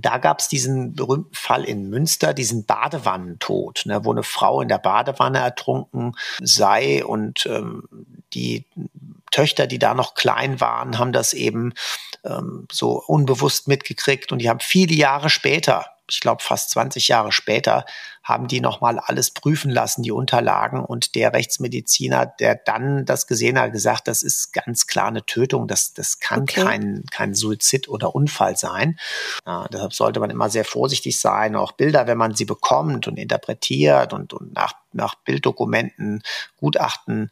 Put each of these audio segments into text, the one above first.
Da gab es diesen berühmten Fall in Münster, diesen Badewannentod, ne, wo eine Frau in der Badewanne ertrunken sei und ähm, die Töchter, die da noch klein waren, haben das eben ähm, so unbewusst mitgekriegt und die haben viele Jahre später ich glaube fast 20 Jahre später, haben die nochmal alles prüfen lassen, die Unterlagen. Und der Rechtsmediziner, der dann das gesehen hat, gesagt, das ist ganz klar eine Tötung, das, das kann okay. kein, kein Suizid oder Unfall sein. Ja, deshalb sollte man immer sehr vorsichtig sein. Auch Bilder, wenn man sie bekommt und interpretiert und, und nach, nach Bilddokumenten Gutachten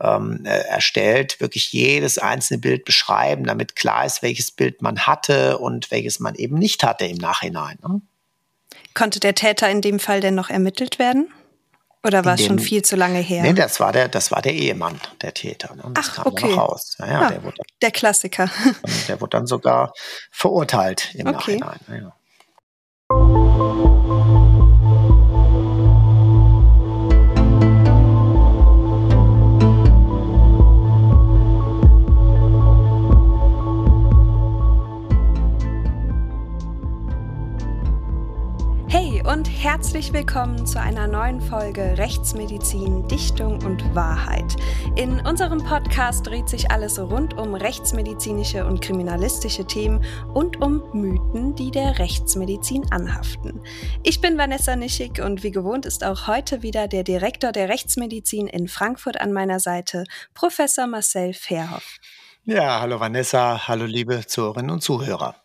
ähm, äh, erstellt, wirklich jedes einzelne Bild beschreiben, damit klar ist, welches Bild man hatte und welches man eben nicht hatte im Nachhinein. Ne? Konnte der Täter in dem Fall denn noch ermittelt werden? Oder war es schon viel zu lange her? Nee, das war der, das war der Ehemann, der Täter. Ne? Das Ach, kam okay. noch raus. Ja, ja, ah, der, wurde, der Klassiker. Der wurde dann sogar verurteilt im okay. Nachhinein. Ja. Und herzlich willkommen zu einer neuen Folge Rechtsmedizin, Dichtung und Wahrheit. In unserem Podcast dreht sich alles rund um rechtsmedizinische und kriminalistische Themen und um Mythen, die der Rechtsmedizin anhaften. Ich bin Vanessa Nischig und wie gewohnt ist auch heute wieder der Direktor der Rechtsmedizin in Frankfurt an meiner Seite, Professor Marcel Verhoff. Ja, hallo Vanessa, hallo liebe Zuhörerinnen und Zuhörer.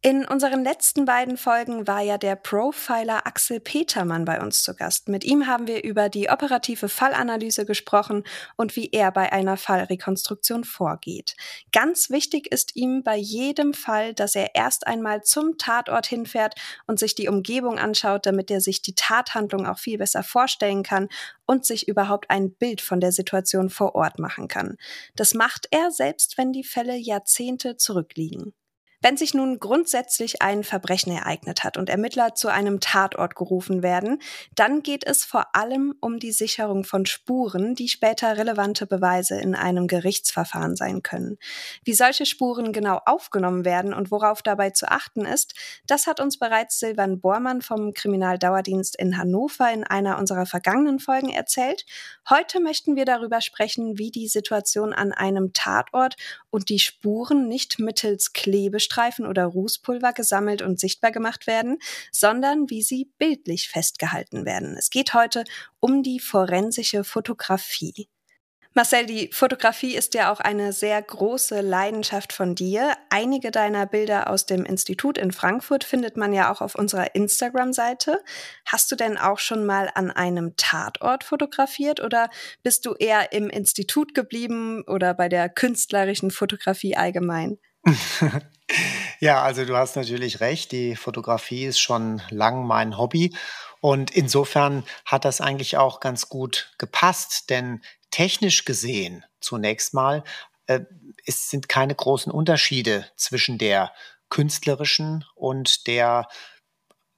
In unseren letzten beiden Folgen war ja der Profiler Axel Petermann bei uns zu Gast. Mit ihm haben wir über die operative Fallanalyse gesprochen und wie er bei einer Fallrekonstruktion vorgeht. Ganz wichtig ist ihm bei jedem Fall, dass er erst einmal zum Tatort hinfährt und sich die Umgebung anschaut, damit er sich die Tathandlung auch viel besser vorstellen kann und sich überhaupt ein Bild von der Situation vor Ort machen kann. Das macht er selbst, wenn die Fälle Jahrzehnte zurückliegen. Wenn sich nun grundsätzlich ein Verbrechen ereignet hat und Ermittler zu einem Tatort gerufen werden, dann geht es vor allem um die Sicherung von Spuren, die später relevante Beweise in einem Gerichtsverfahren sein können. Wie solche Spuren genau aufgenommen werden und worauf dabei zu achten ist, das hat uns bereits Silvan Bormann vom Kriminaldauerdienst in Hannover in einer unserer vergangenen Folgen erzählt. Heute möchten wir darüber sprechen, wie die Situation an einem Tatort und die Spuren nicht mittels Klebe Klebestreifen oder Rußpulver gesammelt und sichtbar gemacht werden, sondern wie sie bildlich festgehalten werden. Es geht heute um die forensische Fotografie. Marcel, die Fotografie ist ja auch eine sehr große Leidenschaft von dir. Einige deiner Bilder aus dem Institut in Frankfurt findet man ja auch auf unserer Instagram-Seite. Hast du denn auch schon mal an einem Tatort fotografiert oder bist du eher im Institut geblieben oder bei der künstlerischen Fotografie allgemein? Ja, also du hast natürlich recht. Die Fotografie ist schon lang mein Hobby. Und insofern hat das eigentlich auch ganz gut gepasst, denn technisch gesehen zunächst mal äh, es sind keine großen Unterschiede zwischen der künstlerischen und der,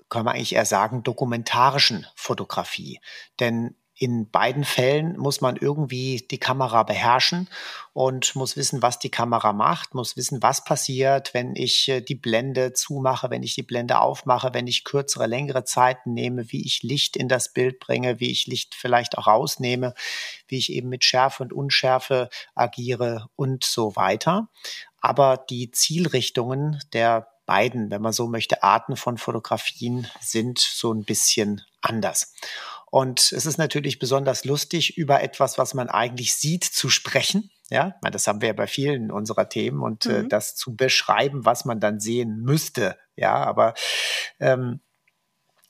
kann man eigentlich eher sagen, dokumentarischen Fotografie. Denn in beiden Fällen muss man irgendwie die Kamera beherrschen und muss wissen, was die Kamera macht, muss wissen, was passiert, wenn ich äh, die Blende zumache, wenn ich die Blende aufmache, wenn ich kürzere, längere Zeiten nehme, wie ich Licht in das Bild bringe, wie ich Licht vielleicht auch rausnehme, wie ich eben mit Schärfe und Unschärfe agiere und so weiter. Aber die Zielrichtungen der beiden, wenn man so möchte, Arten von Fotografien sind so ein bisschen anders. Und es ist natürlich besonders lustig, über etwas, was man eigentlich sieht, zu sprechen. Ja, das haben wir ja bei vielen unserer Themen und äh, mhm. äh, das zu beschreiben, was man dann sehen müsste. Ja, aber ähm,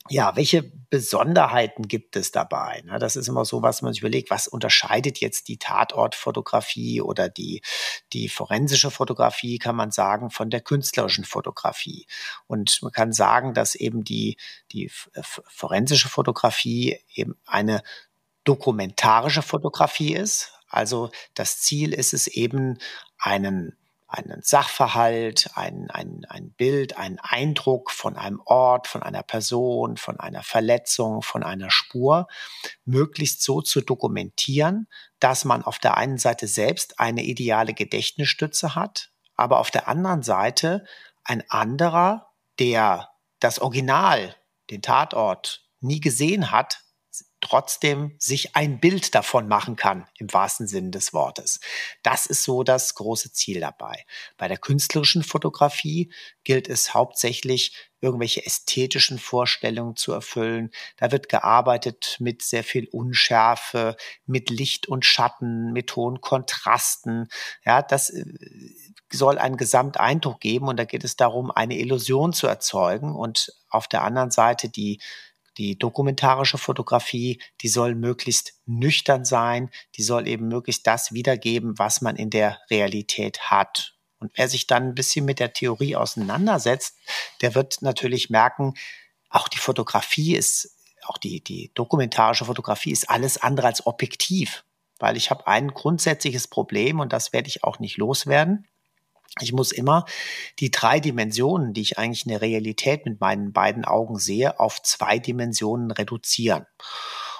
ja, welche Besonderheiten gibt es dabei? Ne? Das ist immer so, was man sich überlegt, was unterscheidet jetzt die Tatortfotografie oder die, die forensische Fotografie, kann man sagen, von der künstlerischen Fotografie. Und man kann sagen, dass eben die, die forensische Fotografie eben eine dokumentarische Fotografie ist. Also das Ziel ist es eben, einen einen Sachverhalt, ein, ein, ein Bild, einen Eindruck von einem Ort, von einer Person, von einer Verletzung, von einer Spur, möglichst so zu dokumentieren, dass man auf der einen Seite selbst eine ideale Gedächtnisstütze hat, aber auf der anderen Seite ein anderer der das Original, den Tatort, nie gesehen hat, trotzdem sich ein Bild davon machen kann, im wahrsten Sinne des Wortes. Das ist so das große Ziel dabei. Bei der künstlerischen Fotografie gilt es hauptsächlich, irgendwelche ästhetischen Vorstellungen zu erfüllen. Da wird gearbeitet mit sehr viel Unschärfe, mit Licht und Schatten, mit hohen Kontrasten. Ja, das äh, soll einen Gesamteindruck geben und da geht es darum, eine Illusion zu erzeugen und auf der anderen Seite die die dokumentarische Fotografie, die soll möglichst nüchtern sein, die soll eben möglichst das wiedergeben, was man in der Realität hat. Und wer sich dann ein bisschen mit der Theorie auseinandersetzt, der wird natürlich merken, auch die Fotografie ist, auch die, die dokumentarische Fotografie ist alles andere als objektiv. Weil ich habe ein grundsätzliches Problem und das werde ich auch nicht loswerden. Ich muss immer die drei Dimensionen, die ich eigentlich in der Realität mit meinen beiden Augen sehe, auf zwei Dimensionen reduzieren.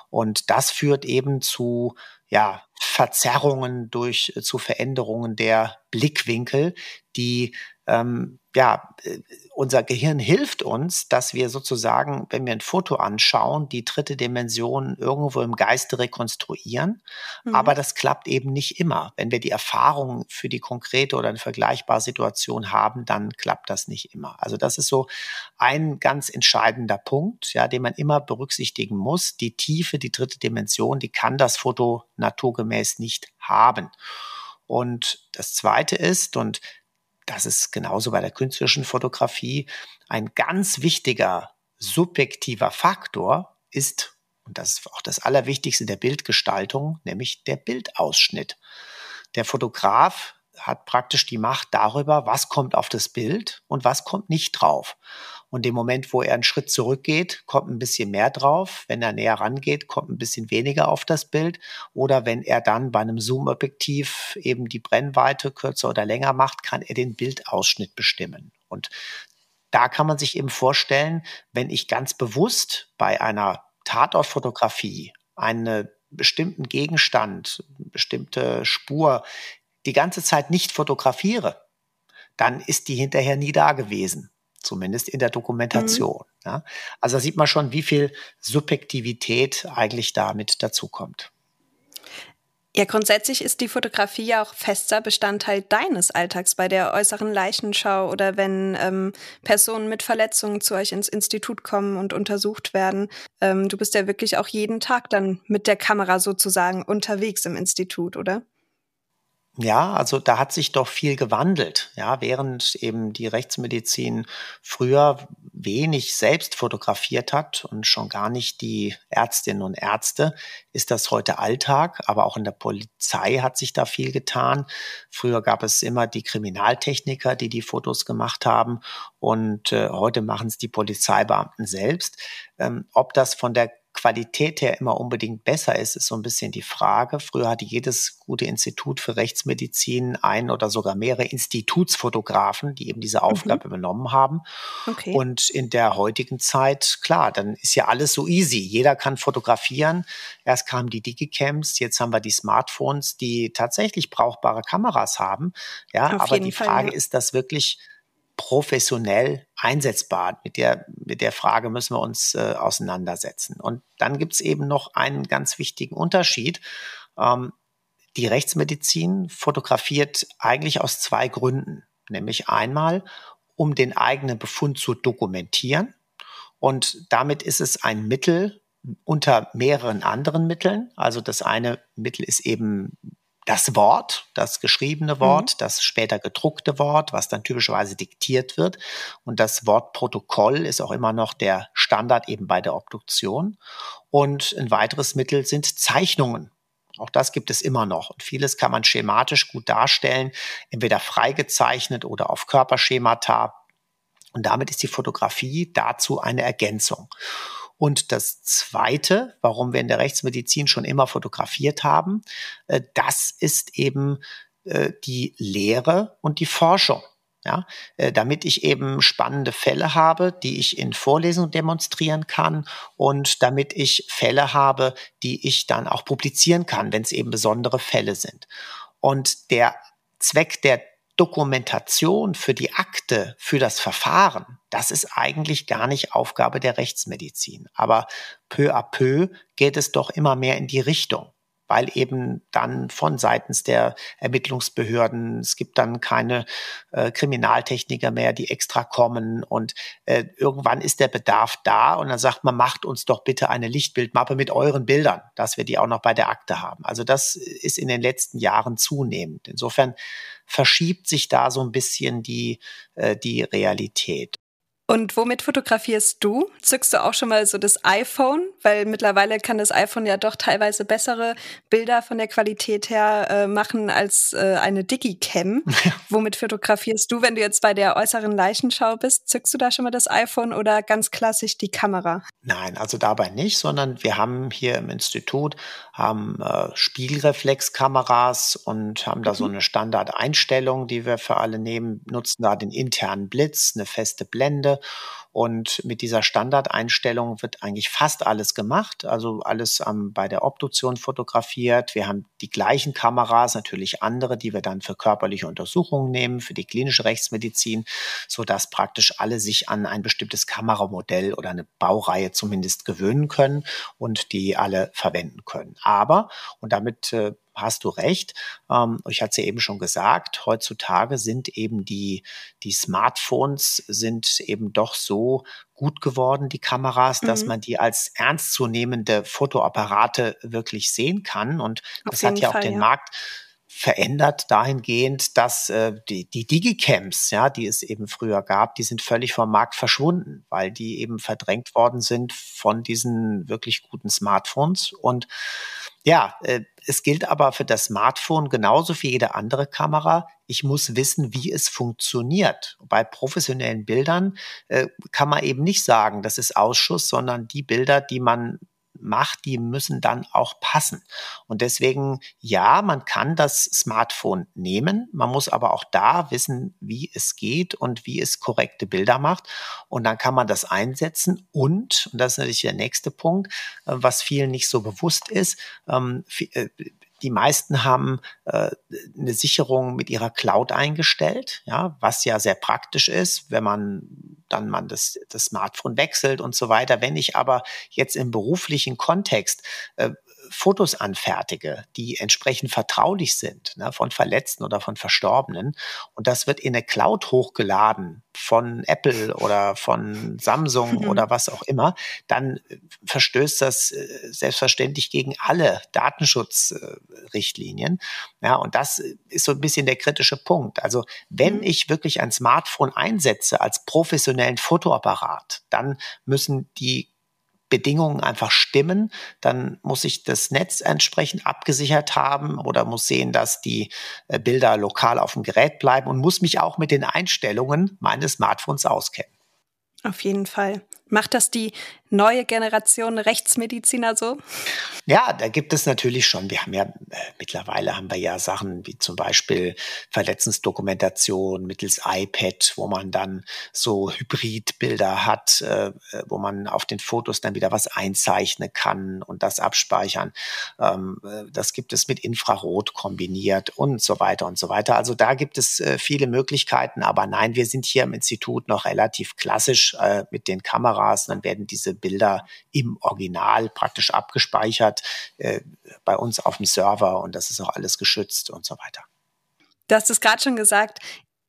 Und das führt eben zu ja, Verzerrungen durch zu Veränderungen der Blickwinkel, die ähm, ja, äh, unser Gehirn hilft uns, dass wir sozusagen, wenn wir ein Foto anschauen, die dritte Dimension irgendwo im Geiste rekonstruieren. Mhm. Aber das klappt eben nicht immer. Wenn wir die Erfahrung für die konkrete oder eine vergleichbare Situation haben, dann klappt das nicht immer. Also das ist so ein ganz entscheidender Punkt, ja, den man immer berücksichtigen muss. Die Tiefe, die dritte Dimension, die kann das Foto naturgemäß nicht haben. Und das Zweite ist, und das ist genauso bei der künstlerischen Fotografie, ein ganz wichtiger subjektiver Faktor ist, und das ist auch das Allerwichtigste der Bildgestaltung, nämlich der Bildausschnitt. Der Fotograf hat praktisch die Macht darüber, was kommt auf das Bild und was kommt nicht drauf. Und im Moment, wo er einen Schritt zurückgeht, kommt ein bisschen mehr drauf. Wenn er näher rangeht, kommt ein bisschen weniger auf das Bild. Oder wenn er dann bei einem Zoom-Objektiv eben die Brennweite kürzer oder länger macht, kann er den Bildausschnitt bestimmen. Und da kann man sich eben vorstellen, wenn ich ganz bewusst bei einer Tatortfotografie einen bestimmten Gegenstand, bestimmte Spur die ganze Zeit nicht fotografiere, dann ist die hinterher nie da gewesen zumindest in der Dokumentation. Mhm. Ja. Also da sieht man schon, wie viel Subjektivität eigentlich damit dazukommt. Ja, grundsätzlich ist die Fotografie ja auch fester Bestandteil deines Alltags bei der äußeren Leichenschau oder wenn ähm, Personen mit Verletzungen zu euch ins Institut kommen und untersucht werden. Ähm, du bist ja wirklich auch jeden Tag dann mit der Kamera sozusagen unterwegs im Institut, oder? Ja, also da hat sich doch viel gewandelt. Ja, während eben die Rechtsmedizin früher wenig selbst fotografiert hat und schon gar nicht die Ärztinnen und Ärzte, ist das heute Alltag. Aber auch in der Polizei hat sich da viel getan. Früher gab es immer die Kriminaltechniker, die die Fotos gemacht haben. Und äh, heute machen es die Polizeibeamten selbst. Ähm, ob das von der Qualität her immer unbedingt besser ist, ist so ein bisschen die Frage. Früher hatte jedes gute Institut für Rechtsmedizin ein oder sogar mehrere Institutsfotografen, die eben diese mhm. Aufgabe mhm. übernommen haben. Okay. Und in der heutigen Zeit, klar, dann ist ja alles so easy. Jeder kann fotografieren. Erst kamen die Digicams, jetzt haben wir die Smartphones, die tatsächlich brauchbare Kameras haben. Ja, Auf aber die Frage Fall, ja. ist das wirklich professionell einsetzbar? Mit der, mit der Frage müssen wir uns äh, auseinandersetzen. Und dann gibt es eben noch einen ganz wichtigen Unterschied. Ähm, die Rechtsmedizin fotografiert eigentlich aus zwei Gründen. Nämlich einmal, um den eigenen Befund zu dokumentieren. Und damit ist es ein Mittel unter mehreren anderen Mitteln. Also das eine Mittel ist eben das Wort, das geschriebene Wort, mhm. das später gedruckte Wort, was dann typischerweise diktiert wird. Und das Wort Protokoll ist auch immer noch der Standard eben bei der Obduktion. Und ein weiteres Mittel sind Zeichnungen. Auch das gibt es immer noch. Und vieles kann man schematisch gut darstellen, entweder freigezeichnet oder auf Körperschemata. Und damit ist die Fotografie dazu eine Ergänzung. Und das Zweite, warum wir in der Rechtsmedizin schon immer fotografiert haben, äh, das ist eben äh, die Lehre und die Forschung. Ja, äh, damit ich eben spannende Fälle habe, die ich in Vorlesungen demonstrieren kann und damit ich Fälle habe, die ich dann auch publizieren kann, wenn es eben besondere Fälle sind. Und der Zweck der Dokumentation für die Akte, für das Verfahren, das ist eigentlich gar nicht Aufgabe der Rechtsmedizin. Aber peu à peu geht es doch immer mehr in die Richtung weil eben dann von seitens der Ermittlungsbehörden, es gibt dann keine äh, Kriminaltechniker mehr, die extra kommen und äh, irgendwann ist der Bedarf da und dann sagt man, macht uns doch bitte eine Lichtbildmappe mit euren Bildern, dass wir die auch noch bei der Akte haben. Also das ist in den letzten Jahren zunehmend. Insofern verschiebt sich da so ein bisschen die, äh, die Realität. Und womit fotografierst du? Zückst du auch schon mal so das iPhone? Weil mittlerweile kann das iPhone ja doch teilweise bessere Bilder von der Qualität her äh, machen als äh, eine Digicam. womit fotografierst du, wenn du jetzt bei der äußeren Leichenschau bist? Zückst du da schon mal das iPhone oder ganz klassisch die Kamera? Nein, also dabei nicht, sondern wir haben hier im Institut haben äh, Spiegelreflexkameras und haben da mhm. so eine Standardeinstellung, die wir für alle nehmen, nutzen da den internen Blitz, eine feste Blende und mit dieser Standardeinstellung wird eigentlich fast alles gemacht, also alles ähm, bei der Obduktion fotografiert. Wir haben die gleichen Kameras, natürlich andere, die wir dann für körperliche Untersuchungen nehmen, für die klinische Rechtsmedizin, so dass praktisch alle sich an ein bestimmtes Kameramodell oder eine Baureihe zumindest gewöhnen können und die alle verwenden können. Aber, und damit äh, hast du recht. Ähm, ich hatte es ja eben schon gesagt, heutzutage sind eben die, die Smartphones sind eben doch so gut geworden, die Kameras, mhm. dass man die als ernstzunehmende Fotoapparate wirklich sehen kann. Und Auf das hat ja Fall, auch den ja. Markt verändert dahingehend, dass äh, die, die Digicams, ja, die es eben früher gab, die sind völlig vom Markt verschwunden, weil die eben verdrängt worden sind von diesen wirklich guten Smartphones. Und ja, äh, es gilt aber für das Smartphone genauso wie jede andere Kamera. Ich muss wissen, wie es funktioniert. Bei professionellen Bildern äh, kann man eben nicht sagen, das ist Ausschuss, sondern die Bilder, die man macht, die müssen dann auch passen. Und deswegen, ja, man kann das Smartphone nehmen, man muss aber auch da wissen, wie es geht und wie es korrekte Bilder macht. Und dann kann man das einsetzen. Und, und das ist natürlich der nächste Punkt, äh, was vielen nicht so bewusst ist, ähm, äh, die meisten haben äh, eine Sicherung mit ihrer Cloud eingestellt, ja, was ja sehr praktisch ist, wenn man dann man das, das Smartphone wechselt und so weiter. Wenn ich aber jetzt im beruflichen Kontext äh, Fotos anfertige, die entsprechend vertraulich sind, ne, von Verletzten oder von Verstorbenen. Und das wird in eine Cloud hochgeladen von Apple oder von Samsung mhm. oder was auch immer, dann verstößt das äh, selbstverständlich gegen alle Datenschutzrichtlinien. Ja, und das ist so ein bisschen der kritische Punkt. Also wenn mhm. ich wirklich ein Smartphone einsetze als professionellen Fotoapparat, dann müssen die Bedingungen einfach stimmen, dann muss ich das Netz entsprechend abgesichert haben oder muss sehen, dass die äh, Bilder lokal auf dem Gerät bleiben und muss mich auch mit den Einstellungen meines Smartphones auskennen. Auf jeden Fall. Macht das die neue Generation Rechtsmediziner so? Ja, da gibt es natürlich schon. Wir haben ja äh, mittlerweile haben wir ja Sachen wie zum Beispiel Verletzensdokumentation mittels iPad, wo man dann so Hybridbilder hat, äh, wo man auf den Fotos dann wieder was einzeichnen kann und das abspeichern. Ähm, äh, das gibt es mit Infrarot kombiniert und so weiter und so weiter. Also da gibt es äh, viele Möglichkeiten, aber nein, wir sind hier im Institut noch relativ klassisch äh, mit den Kameras. Dann werden diese Bilder im Original praktisch abgespeichert äh, bei uns auf dem Server und das ist auch alles geschützt und so weiter. Du hast es gerade schon gesagt,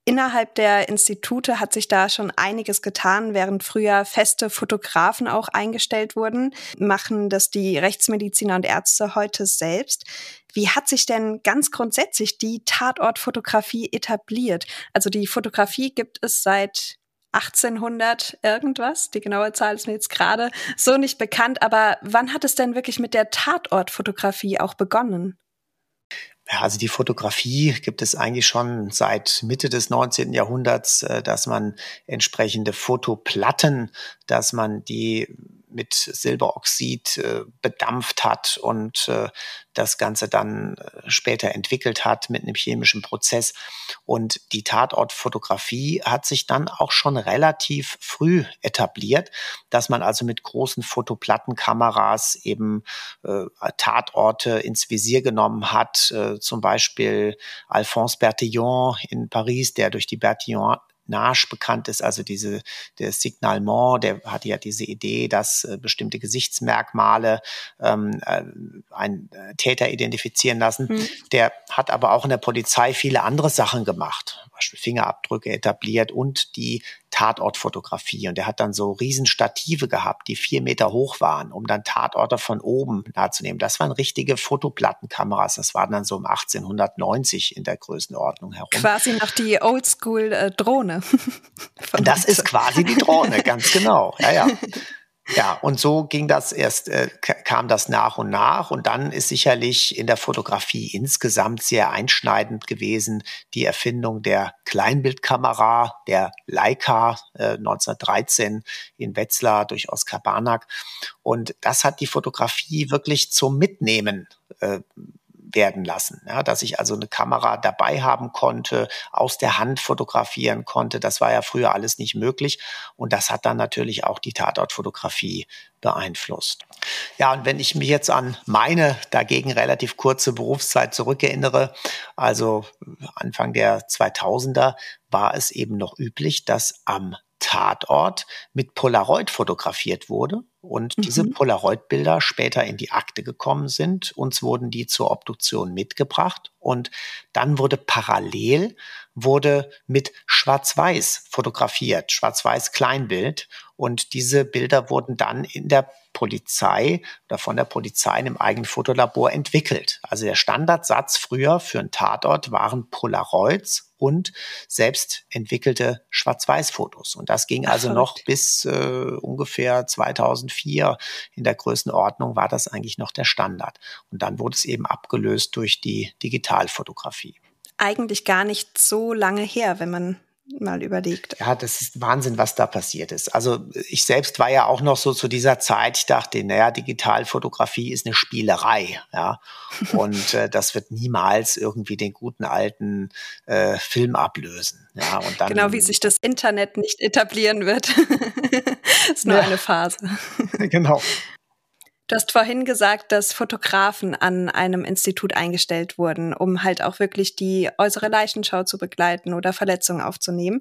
Innerhalb der Institute hat sich da schon einiges getan, während früher feste Fotografen auch eingestellt wurden, machen das die Rechtsmediziner und Ärzte heute selbst. Wie hat sich denn ganz grundsätzlich die Tatortfotografie etabliert? Also die Fotografie gibt es seit 1800 irgendwas. Die genaue Zahl ist mir jetzt gerade so nicht bekannt. Aber wann hat es denn wirklich mit der Tatortfotografie auch begonnen? Ja, also die Fotografie gibt es eigentlich schon seit Mitte des 19. Jahrhunderts, äh, dass man entsprechende Fotoplatten, dass man die mit Silberoxid äh, bedampft hat und äh, das Ganze dann äh, später entwickelt hat mit einem chemischen Prozess. Und die Tatortfotografie hat sich dann auch schon relativ früh etabliert, dass man also mit großen Fotoplattenkameras eben äh, Tatorte ins Visier genommen hat. Äh, zum Beispiel Alphonse Bertillon in Paris, der durch die Bertillon Nage bekannt ist, also diese, der Signalement, der hatte ja diese Idee, dass äh, bestimmte Gesichtsmerkmale ähm, äh, einen äh, Täter identifizieren lassen. Mhm. Der hat aber auch in der Polizei viele andere Sachen gemacht, Beispiel Fingerabdrücke etabliert und die Tatortfotografie. Und er hat dann so Riesenstative gehabt, die vier Meter hoch waren, um dann Tatorte von oben nahezunehmen. Das waren richtige Fotoplattenkameras. Das waren dann so um 1890 in der Größenordnung herum. Quasi noch die Oldschool-Drohne. das ist quasi die Drohne, ganz genau. Ja, ja. Ja, und so ging das erst, äh, kam das nach und nach. Und dann ist sicherlich in der Fotografie insgesamt sehr einschneidend gewesen die Erfindung der Kleinbildkamera, der Leica äh, 1913 in Wetzlar durch Oskar Barnack. Und das hat die Fotografie wirklich zum Mitnehmen äh, werden lassen. Ja, dass ich also eine Kamera dabei haben konnte, aus der Hand fotografieren konnte. Das war ja früher alles nicht möglich. Und das hat dann natürlich auch die Tatortfotografie beeinflusst. Ja, und wenn ich mich jetzt an meine dagegen relativ kurze Berufszeit zurückerinnere, also Anfang der 2000er, war es eben noch üblich, dass am Tatort mit Polaroid fotografiert wurde und mhm. diese Polaroid-Bilder später in die Akte gekommen sind. Uns wurden die zur Obduktion mitgebracht und dann wurde parallel wurde mit Schwarz-Weiß fotografiert, Schwarz-Weiß Kleinbild und diese Bilder wurden dann in der Polizei oder von der Polizei in einem eigenen Fotolabor entwickelt. Also der Standardsatz früher für einen Tatort waren Polaroids und selbst entwickelte Schwarz-Weiß-Fotos. Und das ging also Ach, noch bis äh, ungefähr 2004 in der Größenordnung war das eigentlich noch der Standard. Und dann wurde es eben abgelöst durch die Digitalfotografie. Eigentlich gar nicht so lange her, wenn man mal überlegt. Ja, das ist Wahnsinn, was da passiert ist. Also ich selbst war ja auch noch so zu dieser Zeit, ich dachte, naja, Digitalfotografie ist eine Spielerei, ja. Und äh, das wird niemals irgendwie den guten alten äh, Film ablösen. Ja, und dann, genau wie sich das Internet nicht etablieren wird. ist nur ja. eine Phase. genau. Du hast vorhin gesagt, dass Fotografen an einem Institut eingestellt wurden, um halt auch wirklich die äußere Leichenschau zu begleiten oder Verletzungen aufzunehmen.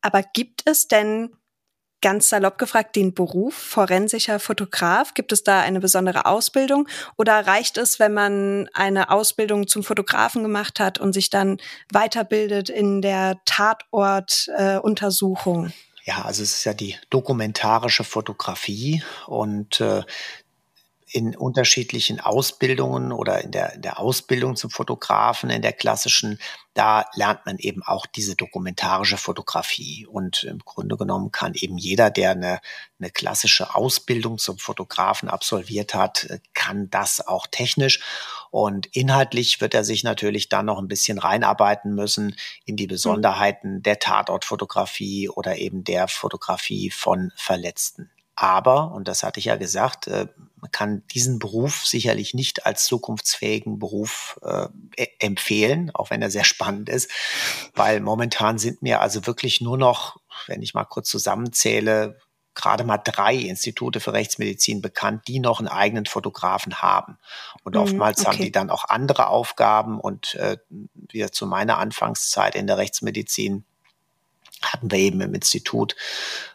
Aber gibt es denn ganz salopp gefragt den Beruf forensischer Fotograf? Gibt es da eine besondere Ausbildung oder reicht es, wenn man eine Ausbildung zum Fotografen gemacht hat und sich dann weiterbildet in der Tatortuntersuchung? Äh, ja, also es ist ja die dokumentarische Fotografie und äh, in unterschiedlichen Ausbildungen oder in der, in der Ausbildung zum Fotografen, in der klassischen, da lernt man eben auch diese dokumentarische Fotografie. Und im Grunde genommen kann eben jeder, der eine, eine klassische Ausbildung zum Fotografen absolviert hat, kann das auch technisch. Und inhaltlich wird er sich natürlich dann noch ein bisschen reinarbeiten müssen in die. Besonderheiten der Tatortfotografie oder eben der Fotografie von Verletzten. Aber, und das hatte ich ja gesagt, äh, man kann diesen Beruf sicherlich nicht als zukunftsfähigen Beruf äh, e-, empfehlen, auch wenn er sehr spannend ist, weil momentan sind mir also wirklich nur noch, wenn ich mal kurz zusammenzähle, gerade mal drei Institute für Rechtsmedizin bekannt, die noch einen eigenen Fotografen haben. Und mhm, oftmals okay. haben die dann auch andere Aufgaben und äh, wieder zu meiner Anfangszeit in der Rechtsmedizin hatten wir eben im Institut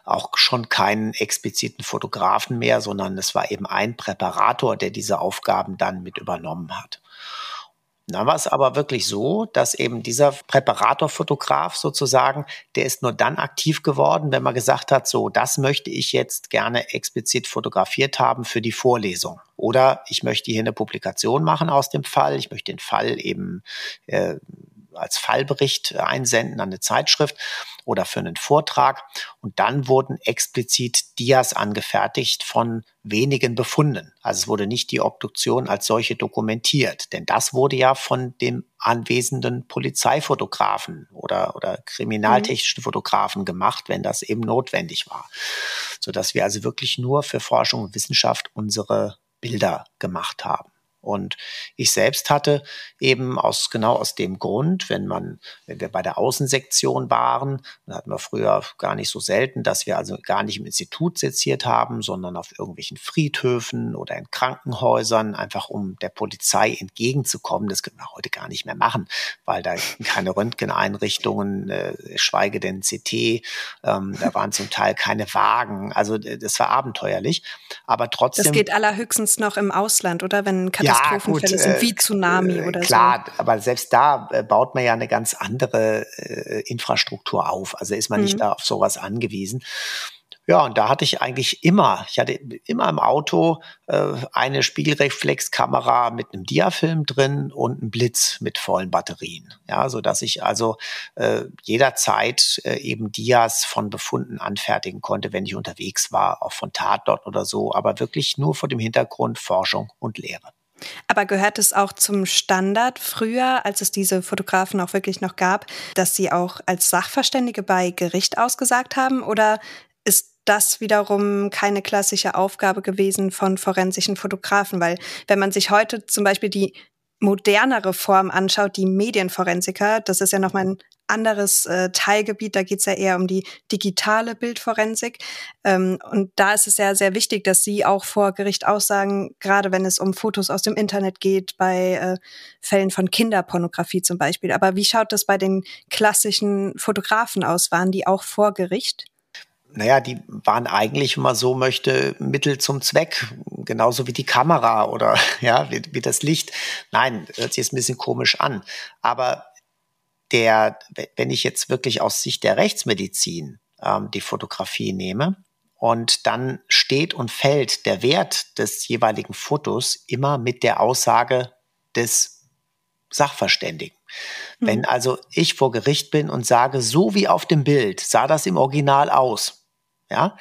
auch schon keinen expliziten Fotografen mehr, sondern es war eben ein Präparator, der diese Aufgaben dann mit übernommen hat. Dann war es aber wirklich so, dass eben dieser Präparatorfotograf sozusagen, der ist nur dann aktiv geworden, wenn man gesagt hat, so, das möchte ich jetzt gerne explizit fotografiert haben für die Vorlesung. Oder ich möchte hier eine Publikation machen aus dem Fall. Ich möchte den Fall eben äh, als Fallbericht einsenden an eine Zeitschrift oder für einen Vortrag. Und dann wurden explizit Dias angefertigt von wenigen Befunden. Also es wurde nicht die Obduktion als solche dokumentiert, denn das wurde ja von dem anwesenden Polizeifotografen oder, oder kriminaltechnischen Fotografen gemacht, wenn das eben notwendig war. sodass wir also wirklich nur für Forschung und Wissenschaft unsere Bilder gemacht haben. Und ich selbst hatte eben aus genau aus dem Grund, wenn man, wenn wir bei der Außensektion waren, dann hatten wir früher gar nicht so selten, dass wir also gar nicht im Institut seziert haben, sondern auf irgendwelchen Friedhöfen oder in Krankenhäusern, einfach um der Polizei entgegenzukommen. Das können wir heute gar nicht mehr machen, weil da keine Röntgeneinrichtungen, äh, schweige denn CT, ähm, da waren zum Teil keine Wagen. Also das war abenteuerlich. Aber trotzdem. Das geht allerhöchstens noch im Ausland, oder? Wenn Katastrophenfälle ja, sind wie äh, Tsunami äh, oder klar, so. Klar, aber selbst da äh, baut man ja eine ganz andere äh, Infrastruktur auf. Also ist man mhm. nicht da auf sowas angewiesen. Ja, und da hatte ich eigentlich immer, ich hatte immer im Auto äh, eine Spiegelreflexkamera mit einem Diafilm drin und einen Blitz mit vollen Batterien. Ja, so dass ich also äh, jederzeit äh, eben Dias von Befunden anfertigen konnte, wenn ich unterwegs war, auch von Tatort oder so, aber wirklich nur vor dem Hintergrund Forschung und Lehre. Aber gehört es auch zum Standard früher, als es diese Fotografen auch wirklich noch gab, dass sie auch als Sachverständige bei Gericht ausgesagt haben? Oder ist das wiederum keine klassische Aufgabe gewesen von forensischen Fotografen? Weil wenn man sich heute zum Beispiel die modernere Form anschaut, die Medienforensiker, das ist ja nochmal ein anderes äh, Teilgebiet, da geht es ja eher um die digitale Bildforensik. Ähm, und da ist es ja sehr wichtig, dass Sie auch vor Gericht aussagen, gerade wenn es um Fotos aus dem Internet geht, bei äh, Fällen von Kinderpornografie zum Beispiel. Aber wie schaut das bei den klassischen Fotografen aus? Waren die auch vor Gericht? naja, die waren eigentlich, wenn man so möchte, Mittel zum Zweck, genauso wie die Kamera oder ja, wie, wie das Licht. Nein, hört sich jetzt ein bisschen komisch an. Aber der, wenn ich jetzt wirklich aus Sicht der Rechtsmedizin ähm, die Fotografie nehme, und dann steht und fällt der Wert des jeweiligen Fotos immer mit der Aussage des Sachverständigen. Mhm. Wenn also ich vor Gericht bin und sage, so wie auf dem Bild sah das im Original aus, ja,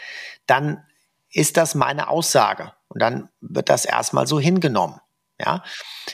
dann ist das meine Aussage und dann wird das erstmal so hingenommen. Ja,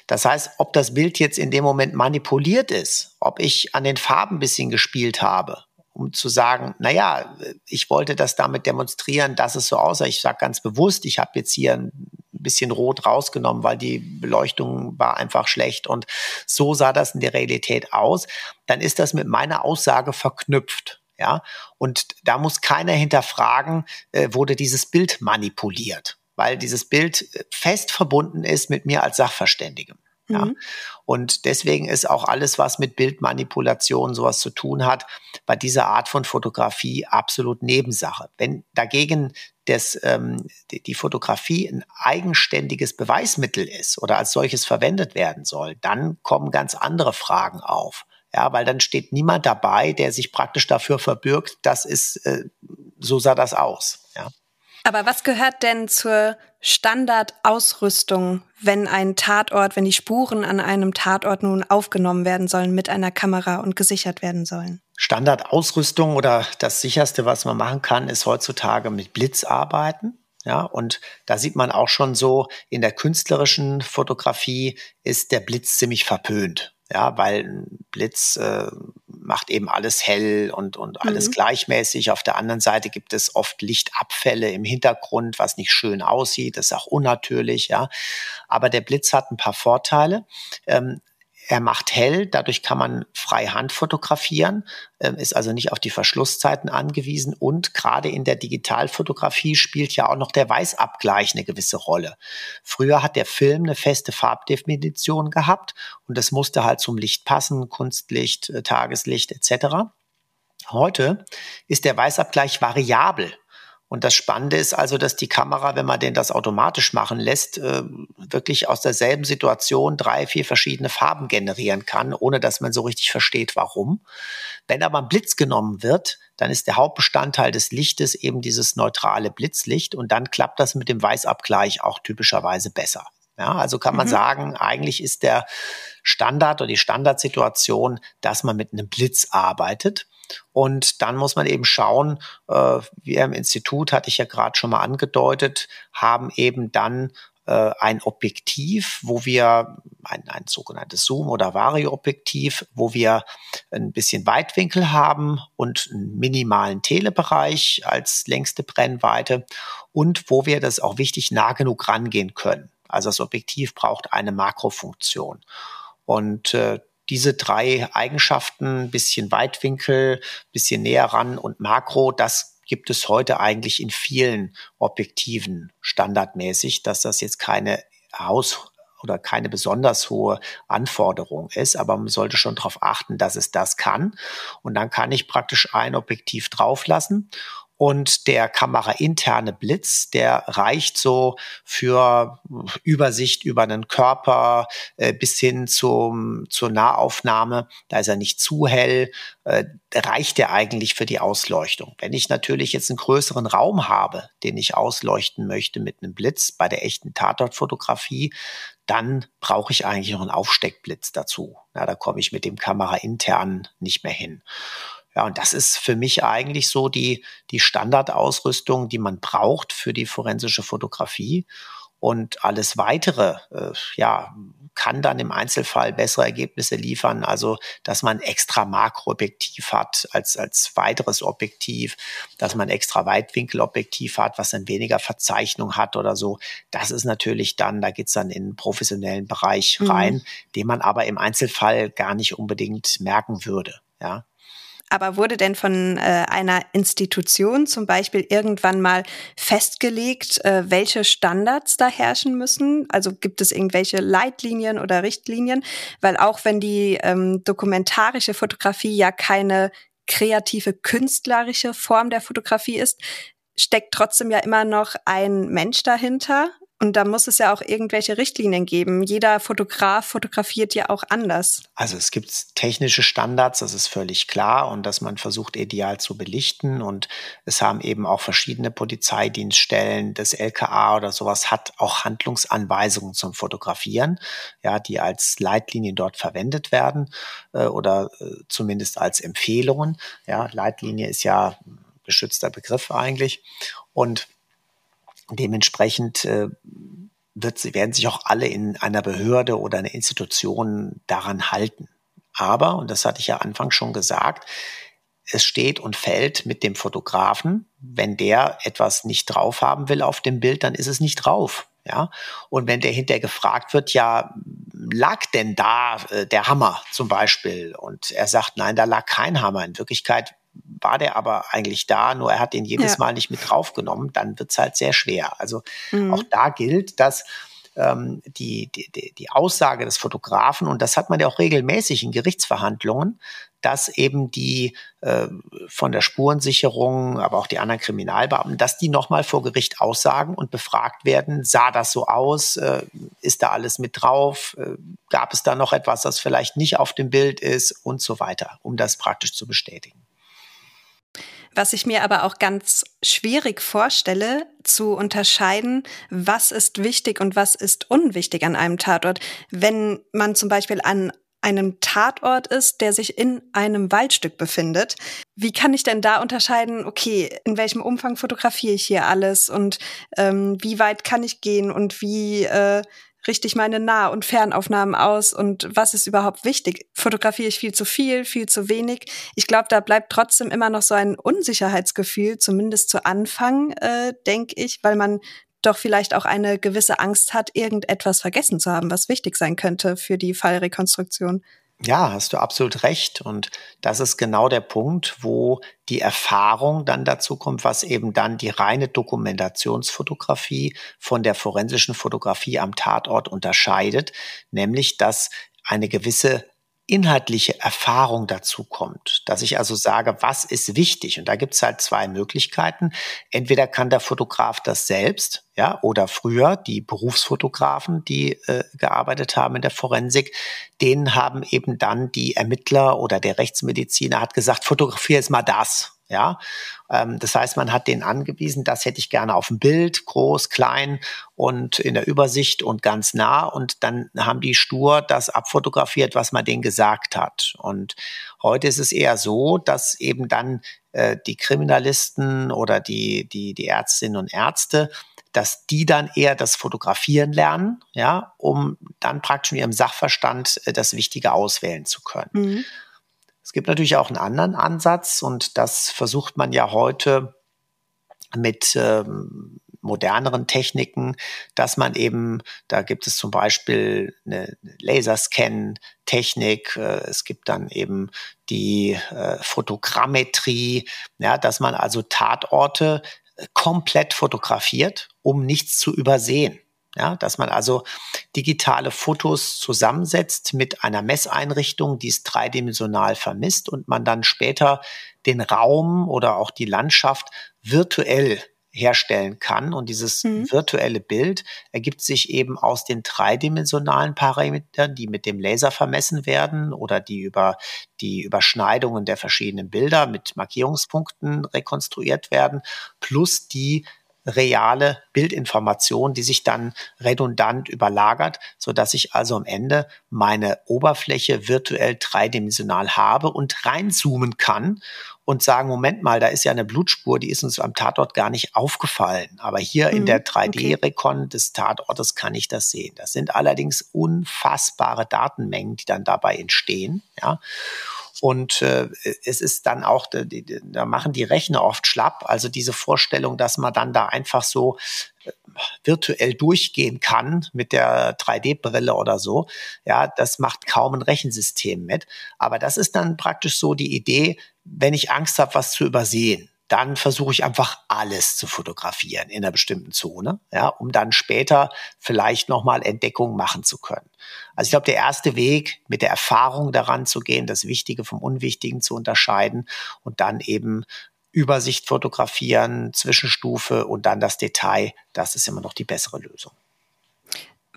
das heißt, ob das Bild jetzt in dem Moment manipuliert ist, ob ich an den Farben bisschen gespielt habe, um zu sagen, naja, ich wollte das damit demonstrieren, dass es so aussah. Ich sage ganz bewusst, ich habe jetzt hier ein bisschen rot rausgenommen, weil die Beleuchtung war einfach schlecht und so sah das in der Realität aus. Dann ist das mit meiner Aussage verknüpft. Ja, und da muss keiner hinterfragen, äh, wurde dieses Bild manipuliert, weil dieses Bild äh, fest verbunden ist mit mir als Sachverständigem. Ja. Mhm. Und deswegen ist auch alles, was mit Bildmanipulation sowas zu tun hat, bei dieser Art von Fotografie absolut Nebensache. Wenn dagegen das, ähm, die, die Fotografie ein eigenständiges Beweismittel ist oder als solches verwendet werden soll, dann kommen ganz andere Fragen auf. Ja, weil dann steht niemand dabei, der sich praktisch dafür verbürgt, das ist, äh, so sah das aus. Ja. Aber was gehört denn zur Standardausrüstung, wenn ein Tatort, wenn die Spuren an einem Tatort nun aufgenommen werden sollen mit einer Kamera und gesichert werden sollen? Standardausrüstung oder das sicherste, was man machen kann, ist heutzutage mit Blitz arbeiten. Ja, und da sieht man auch schon so, in der künstlerischen Fotografie ist der Blitz ziemlich verpönt. Ja, weil ein Blitz äh, macht eben alles hell und, und alles mhm. gleichmäßig. Auf der anderen Seite gibt es oft Lichtabfälle im Hintergrund, was nicht schön aussieht. Das ist auch unnatürlich, ja. Aber der Blitz hat ein paar Vorteile. Ähm, er macht hell, dadurch kann man frei Hand fotografieren, ähm, ist also nicht auf die Verschlusszeiten angewiesen und gerade in der Digitalfotografie spielt ja auch noch der Weißabgleich eine gewisse Rolle. Früher hat der Film eine feste Farbdefinition gehabt und das musste halt zum Licht passen, Kunstlicht, äh, Tageslicht etc. Heute ist der Weißabgleich variabel. Und das Spannende ist also, dass die Kamera, wenn man den das automatisch machen lässt, äh, wirklich aus derselben Situation drei, vier verschiedene Farben generieren kann, ohne dass man so richtig versteht, warum. Wenn aber ein Blitz genommen wird, dann ist der Hauptbestandteil des Lichtes eben dieses neutrale Blitzlicht und dann klappt das mit dem Weißabgleich auch typischerweise besser. Ja, also kann man mhm. sagen, eigentlich ist der Standard oder die Standardsituation, dass man mit einem Blitz arbeitet. Und dann muss man eben schauen, äh, wir im Institut, hatte ich ja gerade schon mal angedeutet, haben eben dann äh, ein Objektiv, wo wir ein, ein sogenanntes Zoom- oder Vario-Objektiv, wo wir ein bisschen Weitwinkel haben und einen minimalen Telebereich als längste Brennweite und wo wir das auch wichtig nah genug rangehen können. Also das Objektiv braucht eine Makrofunktion. Und äh, diese drei Eigenschaften, bisschen Weitwinkel, bisschen näher ran und Makro, das gibt es heute eigentlich in vielen Objektiven standardmäßig, dass das jetzt keine Haus oder keine besonders hohe Anforderung ist, aber man sollte schon darauf achten, dass es das kann. Und dann kann ich praktisch ein Objektiv drauflassen und der kamerainterne Blitz, der reicht so für Übersicht über einen Körper äh, bis hin zum, zur Nahaufnahme. Da ist er nicht zu hell, äh, reicht er eigentlich für die Ausleuchtung. Wenn ich natürlich jetzt einen größeren Raum habe, den ich ausleuchten möchte mit einem Blitz bei der echten Tatortfotografie, dann brauche ich eigentlich noch einen Aufsteckblitz dazu. Na, da komme ich mit dem Kameraintern nicht mehr hin. Ja, und das ist für mich eigentlich so die, die Standardausrüstung, die man braucht für die forensische Fotografie. Und alles weitere, äh, ja, kann dann im Einzelfall bessere Ergebnisse liefern. Also, dass man extra Makroobjektiv hat als, als weiteres Objektiv, dass man extra Weitwinkelobjektiv hat, was dann weniger Verzeichnung hat oder so. Das ist natürlich dann, da geht's dann in den professionellen Bereich mhm. rein, mhm. den man aber im Einzelfall gar nicht unbedingt merken würde. Ja. Aber wurde denn von äh, einer Institution zum Beispiel irgendwann mal festgelegt, äh, welche Standards da herrschen müssen? Also gibt es irgendwelche Leitlinien oder Richtlinien? Weil auch wenn die ähm, dokumentarische Fotografie ja keine kreative, künstlerische Form der Fotografie ist, steckt trotzdem ja immer noch ein Mensch dahinter. Und da muss es ja auch irgendwelche Richtlinien geben. Jeder Fotograf fotografiert ja auch anders. Also es gibt technische Standards, das ist völlig klar und dass man versucht, ideal zu belichten. Und es haben eben auch verschiedene Polizeidienststellen, das LKA oder sowas hat auch Handlungsanweisungen zum Fotografieren, ja, die als Leitlinien dort verwendet werden äh, oder äh, zumindest als Empfehlungen. Ja, Leitlinie ist ja geschützter Begriff eigentlich. Und dementsprechend äh, wird, werden sich auch alle in einer Behörde oder einer Institution daran halten. Aber, und das hatte ich ja anfangs schon gesagt, es steht und fällt mit dem Fotografen. Wenn der etwas nicht drauf haben will auf dem Bild, dann ist es nicht drauf. Ja, und wenn der hinterher gefragt wird, ja, lag denn da äh, der Hammer zum Beispiel? Und er sagt, nein, da lag kein Hammer. In Wirklichkeit war der aber eigentlich da, nur er hat ihn jedes ja. Mal nicht mit draufgenommen, dann wird's halt sehr schwer. Also mhm. auch da gilt, dass ähm, die, die, die Aussage des Fotografen, und das hat man ja auch regelmäßig in Gerichtsverhandlungen, dass eben die äh, von der Spurensicherung, aber auch die anderen Kriminalbeamten, dass die nochmal vor Gericht aussagen und befragt werden, sah das so aus, äh, ist da alles mit drauf, äh, gab es da noch etwas, das vielleicht nicht auf dem Bild ist und so weiter, um das praktisch zu bestätigen. Was ich mir aber auch ganz schwierig vorstelle, zu unterscheiden, was ist wichtig und was ist unwichtig an einem Tatort. Wenn man zum Beispiel an einem Tatort ist, der sich in einem Waldstück befindet. Wie kann ich denn da unterscheiden, okay, in welchem Umfang fotografiere ich hier alles und ähm, wie weit kann ich gehen und wie äh, richte ich meine Nah- und Fernaufnahmen aus und was ist überhaupt wichtig? Fotografiere ich viel zu viel, viel zu wenig? Ich glaube, da bleibt trotzdem immer noch so ein Unsicherheitsgefühl, zumindest zu Anfang, äh, denke ich, weil man doch vielleicht auch eine gewisse Angst hat, irgendetwas vergessen zu haben, was wichtig sein könnte für die Fallrekonstruktion. Ja, hast du absolut recht. Und das ist genau der Punkt, wo die Erfahrung dann dazu kommt, was eben dann die reine Dokumentationsfotografie von der forensischen Fotografie am Tatort unterscheidet, nämlich dass eine gewisse inhaltliche Erfahrung dazu kommt, dass ich also sage, was ist wichtig? Und da gibt es halt zwei Möglichkeiten. Entweder kann der Fotograf das selbst, ja, oder früher die Berufsfotografen, die äh, gearbeitet haben in der Forensik, denen haben eben dann die Ermittler oder der Rechtsmediziner hat gesagt, fotografiere jetzt mal das, ja, das heißt, man hat den angewiesen, das hätte ich gerne auf dem Bild, groß, klein und in der Übersicht und ganz nah. Und dann haben die stur das abfotografiert, was man denen gesagt hat. Und heute ist es eher so, dass eben dann äh, die Kriminalisten oder die, die, die Ärztinnen und Ärzte dass die dann eher das Fotografieren lernen, ja, um dann praktisch mit ihrem Sachverstand äh, das Wichtige auswählen zu können. Mhm. Gibt natürlich auch einen anderen Ansatz und das versucht man ja heute mit ähm, moderneren Techniken, dass man eben, da gibt es zum Beispiel eine Laserscan-Technik, äh, es gibt dann eben die äh, Fotogrammetrie, ja, dass man also Tatorte äh, komplett fotografiert, um nichts zu übersehen. Ja, dass man also digitale Fotos zusammensetzt mit einer Messeinrichtung, die es dreidimensional vermisst und man dann später den Raum oder auch die Landschaft virtuell herstellen kann. Und dieses mhm. virtuelle Bild ergibt sich eben aus den dreidimensionalen Parametern, die mit dem Laser vermessen werden oder die über die Überschneidungen der verschiedenen Bilder mit Markierungspunkten rekonstruiert werden, plus die reale Bildinformation, die sich dann redundant überlagert, so dass ich also am Ende meine Oberfläche virtuell dreidimensional habe und reinzoomen kann und sagen, Moment mal, da ist ja eine Blutspur, die ist uns am Tatort gar nicht aufgefallen. Aber hier mhm, in der 3D-Rekon okay. des Tatortes kann ich das sehen. Das sind allerdings unfassbare Datenmengen, die dann dabei entstehen. Ja. Und äh, es ist dann auch, die, die, da machen die Rechner oft schlapp. Also diese Vorstellung, dass man dann da einfach so äh, virtuell durchgehen kann mit der 3D-Brille oder so, ja, das macht kaum ein Rechensystem mit. Aber das ist dann praktisch so die Idee, wenn ich Angst habe, was zu übersehen dann versuche ich einfach alles zu fotografieren in einer bestimmten Zone, ja, um dann später vielleicht nochmal Entdeckungen machen zu können. Also ich glaube, der erste Weg, mit der Erfahrung daran zu gehen, das Wichtige vom Unwichtigen zu unterscheiden und dann eben Übersicht fotografieren, Zwischenstufe und dann das Detail, das ist immer noch die bessere Lösung.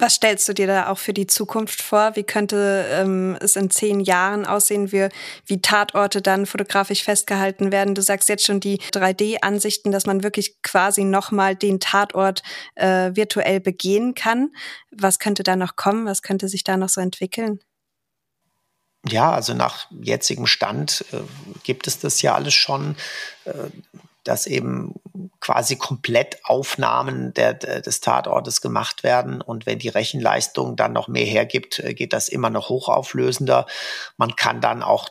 Was stellst du dir da auch für die Zukunft vor? Wie könnte ähm, es in zehn Jahren aussehen, wie, wie Tatorte dann fotografisch festgehalten werden? Du sagst jetzt schon die 3D-Ansichten, dass man wirklich quasi nochmal den Tatort äh, virtuell begehen kann. Was könnte da noch kommen? Was könnte sich da noch so entwickeln? Ja, also nach jetzigem Stand äh, gibt es das ja alles schon. Äh, dass eben quasi komplett Aufnahmen der, der, des Tatortes gemacht werden. Und wenn die Rechenleistung dann noch mehr hergibt, äh, geht das immer noch hochauflösender. Man kann dann auch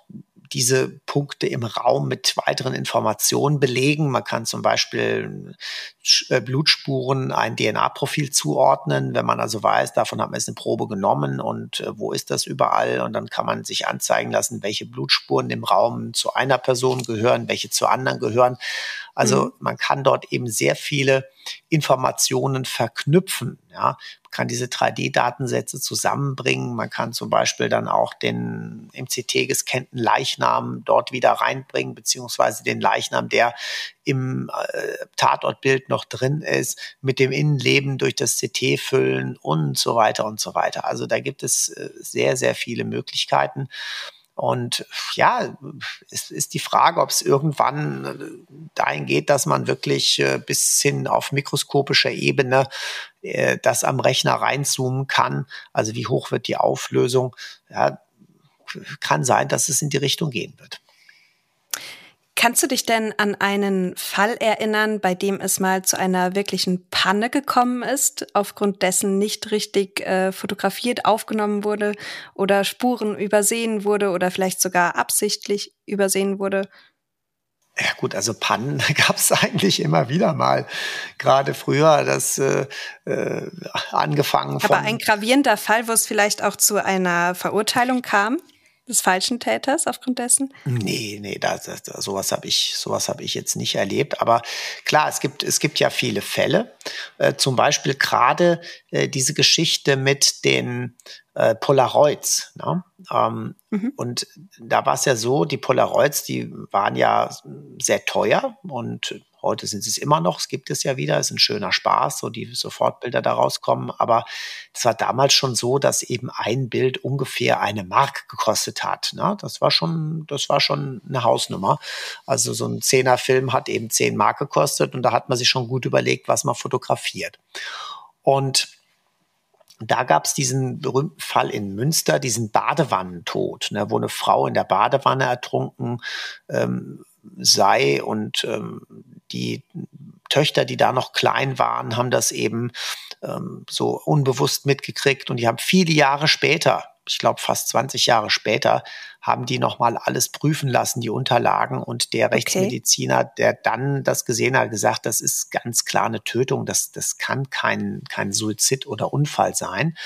diese Punkte im Raum mit weiteren Informationen belegen. Man kann zum Beispiel äh, Blutspuren ein DNA-Profil zuordnen, wenn man also weiß, davon hat man jetzt eine Probe genommen und äh, wo ist das überall und dann kann man sich anzeigen lassen, welche Blutspuren im Raum zu einer Person gehören, welche zu anderen gehören. Also mhm. man kann dort eben sehr viele Informationen verknüpfen. Ja, kann diese 3D-Datensätze zusammenbringen. Man kann zum Beispiel dann auch den im CT gescannten Leichnam dort wieder reinbringen, beziehungsweise den Leichnam, der im äh, Tatortbild noch drin ist, mit dem Innenleben durch das CT füllen und so weiter und so weiter. Also da gibt es äh, sehr, sehr viele Möglichkeiten. Und ja, es ist die Frage, ob es irgendwann äh, dahin geht, dass man wirklich äh, bis hin auf mikroskopischer Ebene äh, das am Rechner reinzoomen kann. Also wie hoch wird die Auflösung? Ja, kann sein, dass es in die Richtung gehen wird. Kannst du dich denn an einen Fall erinnern, bei dem es mal zu einer wirklichen Panne gekommen ist, aufgrund dessen nicht richtig äh, fotografiert aufgenommen wurde oder Spuren übersehen wurde oder vielleicht sogar absichtlich übersehen wurde? Ja gut, also Pannen gab es eigentlich immer wieder mal. Gerade früher, das äh, äh, angefangen von. Aber ein gravierender Fall, wo es vielleicht auch zu einer Verurteilung kam? Des falschen Täters aufgrund dessen? Nee, nee, das, das, sowas habe ich, sowas habe ich jetzt nicht erlebt. Aber klar, es gibt, es gibt ja viele Fälle. Äh, zum Beispiel gerade äh, diese Geschichte mit den äh, Polaroids. Ne? Ähm, mhm. Und da war es ja so, die Polaroids, die waren ja sehr teuer und Heute sind es immer noch, es gibt es ja wieder, es ist ein schöner Spaß, so die Sofortbilder da rauskommen. Aber es war damals schon so, dass eben ein Bild ungefähr eine Mark gekostet hat. Ne? Das war schon, das war schon eine Hausnummer. Also so ein Zehner-Film hat eben zehn Mark gekostet und da hat man sich schon gut überlegt, was man fotografiert. Und da gab es diesen berühmten Fall in Münster, diesen Badewannentod, ne, wo eine Frau in der Badewanne ertrunken ähm, sei und ähm, die Töchter, die da noch klein waren, haben das eben ähm, so unbewusst mitgekriegt und die haben viele Jahre später, ich glaube fast 20 Jahre später, haben die nochmal alles prüfen lassen, die Unterlagen und der Rechtsmediziner, okay. der dann das gesehen hat, gesagt, das ist ganz klar eine Tötung, das, das kann kein, kein Suizid oder Unfall sein.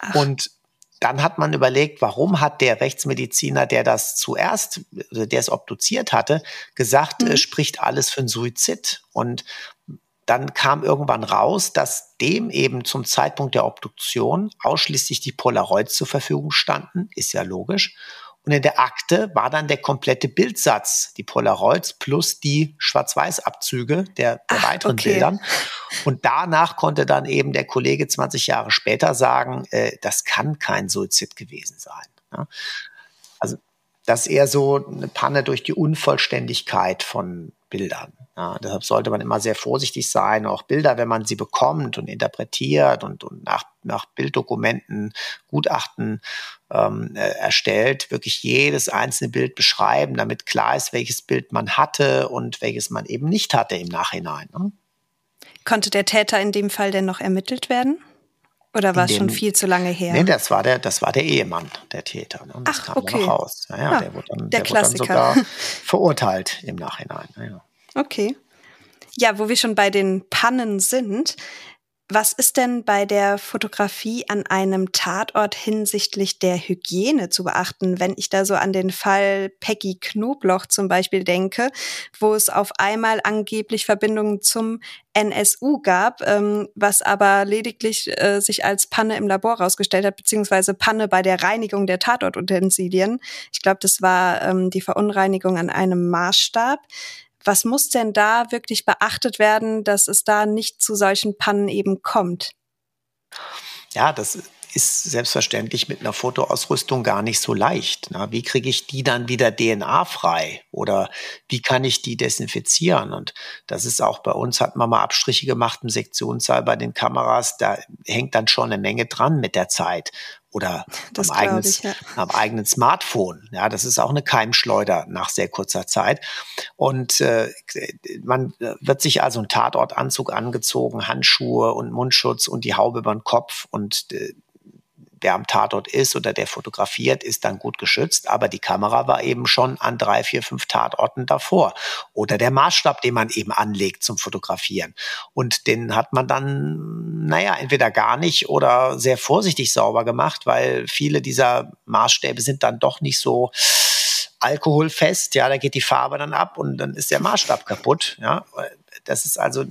Ach. Und dann hat man überlegt, warum hat der Rechtsmediziner, der das zuerst, also der es obduziert hatte, gesagt, mhm. spricht alles für einen Suizid. Und dann kam irgendwann raus, dass dem eben zum Zeitpunkt der Obduktion ausschließlich die Polaroids zur Verfügung standen, ist ja logisch. Und in der Akte war dann der komplette Bildsatz, die Polaroids plus die Schwarz-Weiß-Abzüge der, der Ach, weiteren okay. Bildern. Und danach konnte dann eben der Kollege 20 Jahre später sagen, äh, das kann kein Suizid gewesen sein. Ja? Also das ist eher so eine Panne durch die Unvollständigkeit von Bildern. Ja, deshalb sollte man immer sehr vorsichtig sein, auch Bilder, wenn man sie bekommt und interpretiert und, und nach, nach Bilddokumenten Gutachten ähm, äh, erstellt, wirklich jedes einzelne Bild beschreiben, damit klar ist, welches Bild man hatte und welches man eben nicht hatte im Nachhinein. Ne? Konnte der Täter in dem Fall denn noch ermittelt werden? Oder war es schon viel zu lange her? Nee, das war der, das war der Ehemann, der Täter. Ne? Das Ach, kam okay. raus. Ja, ja, ah, der wurde dann, der, der wurde dann sogar verurteilt im Nachhinein. Ja, Okay. Ja, wo wir schon bei den Pannen sind, was ist denn bei der Fotografie an einem Tatort hinsichtlich der Hygiene zu beachten, wenn ich da so an den Fall Peggy Knobloch zum Beispiel denke, wo es auf einmal angeblich Verbindungen zum NSU gab, ähm, was aber lediglich äh, sich als Panne im Labor rausgestellt hat, beziehungsweise Panne bei der Reinigung der Tatortutensilien. Ich glaube, das war ähm, die Verunreinigung an einem Maßstab. Was muss denn da wirklich beachtet werden, dass es da nicht zu solchen Pannen eben kommt? Ja, das ist selbstverständlich mit einer Fotoausrüstung gar nicht so leicht. Na, wie kriege ich die dann wieder DNA frei? Oder wie kann ich die desinfizieren? Und das ist auch bei uns, hat man mal Abstriche gemacht im Sektionssaal bei den Kameras. Da hängt dann schon eine Menge dran mit der Zeit oder am eigenen, ich, ja. am eigenen Smartphone. Ja, das ist auch eine Keimschleuder nach sehr kurzer Zeit. Und äh, man wird sich also einen Tatortanzug angezogen, Handschuhe und Mundschutz und die Haube über den Kopf und äh, der am Tatort ist oder der fotografiert, ist dann gut geschützt. Aber die Kamera war eben schon an drei, vier, fünf Tatorten davor. Oder der Maßstab, den man eben anlegt zum Fotografieren. Und den hat man dann, naja, entweder gar nicht oder sehr vorsichtig sauber gemacht, weil viele dieser Maßstäbe sind dann doch nicht so alkoholfest. Ja, da geht die Farbe dann ab und dann ist der Maßstab kaputt. Ja, das ist also äh,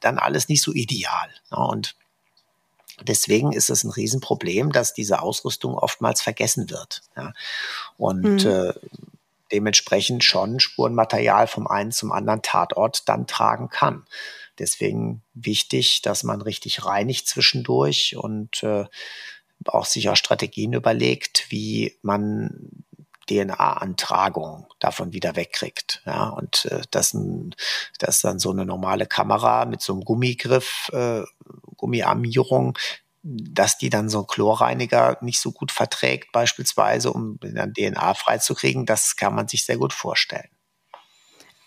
dann alles nicht so ideal. Und Deswegen ist es ein Riesenproblem, dass diese Ausrüstung oftmals vergessen wird. Ja. Und mhm. äh, dementsprechend schon Spurenmaterial vom einen zum anderen Tatort dann tragen kann. Deswegen wichtig, dass man richtig reinigt zwischendurch und äh, auch sich auch Strategien überlegt, wie man DNA-Antragung davon wieder wegkriegt. Ja, und äh, dass, ein, dass dann so eine normale Kamera mit so einem Gummigriff, äh, Gummiarmierung, dass die dann so ein Chlorreiniger nicht so gut verträgt, beispielsweise, um dann DNA freizukriegen, das kann man sich sehr gut vorstellen.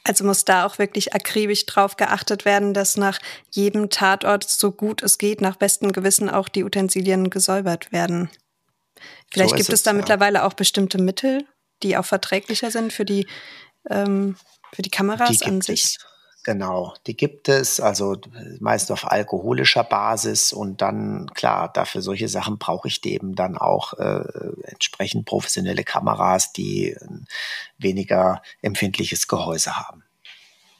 Also muss da auch wirklich akribisch drauf geachtet werden, dass nach jedem Tatort so gut es geht, nach bestem Gewissen auch die Utensilien gesäubert werden. Vielleicht so gibt es, es da ja. mittlerweile auch bestimmte Mittel, die auch verträglicher sind für die, ähm, für die Kameras die an sich. Es. Genau, die gibt es, also meist auf alkoholischer Basis und dann, klar, dafür solche Sachen brauche ich eben dann auch äh, entsprechend professionelle Kameras, die ein weniger empfindliches Gehäuse haben.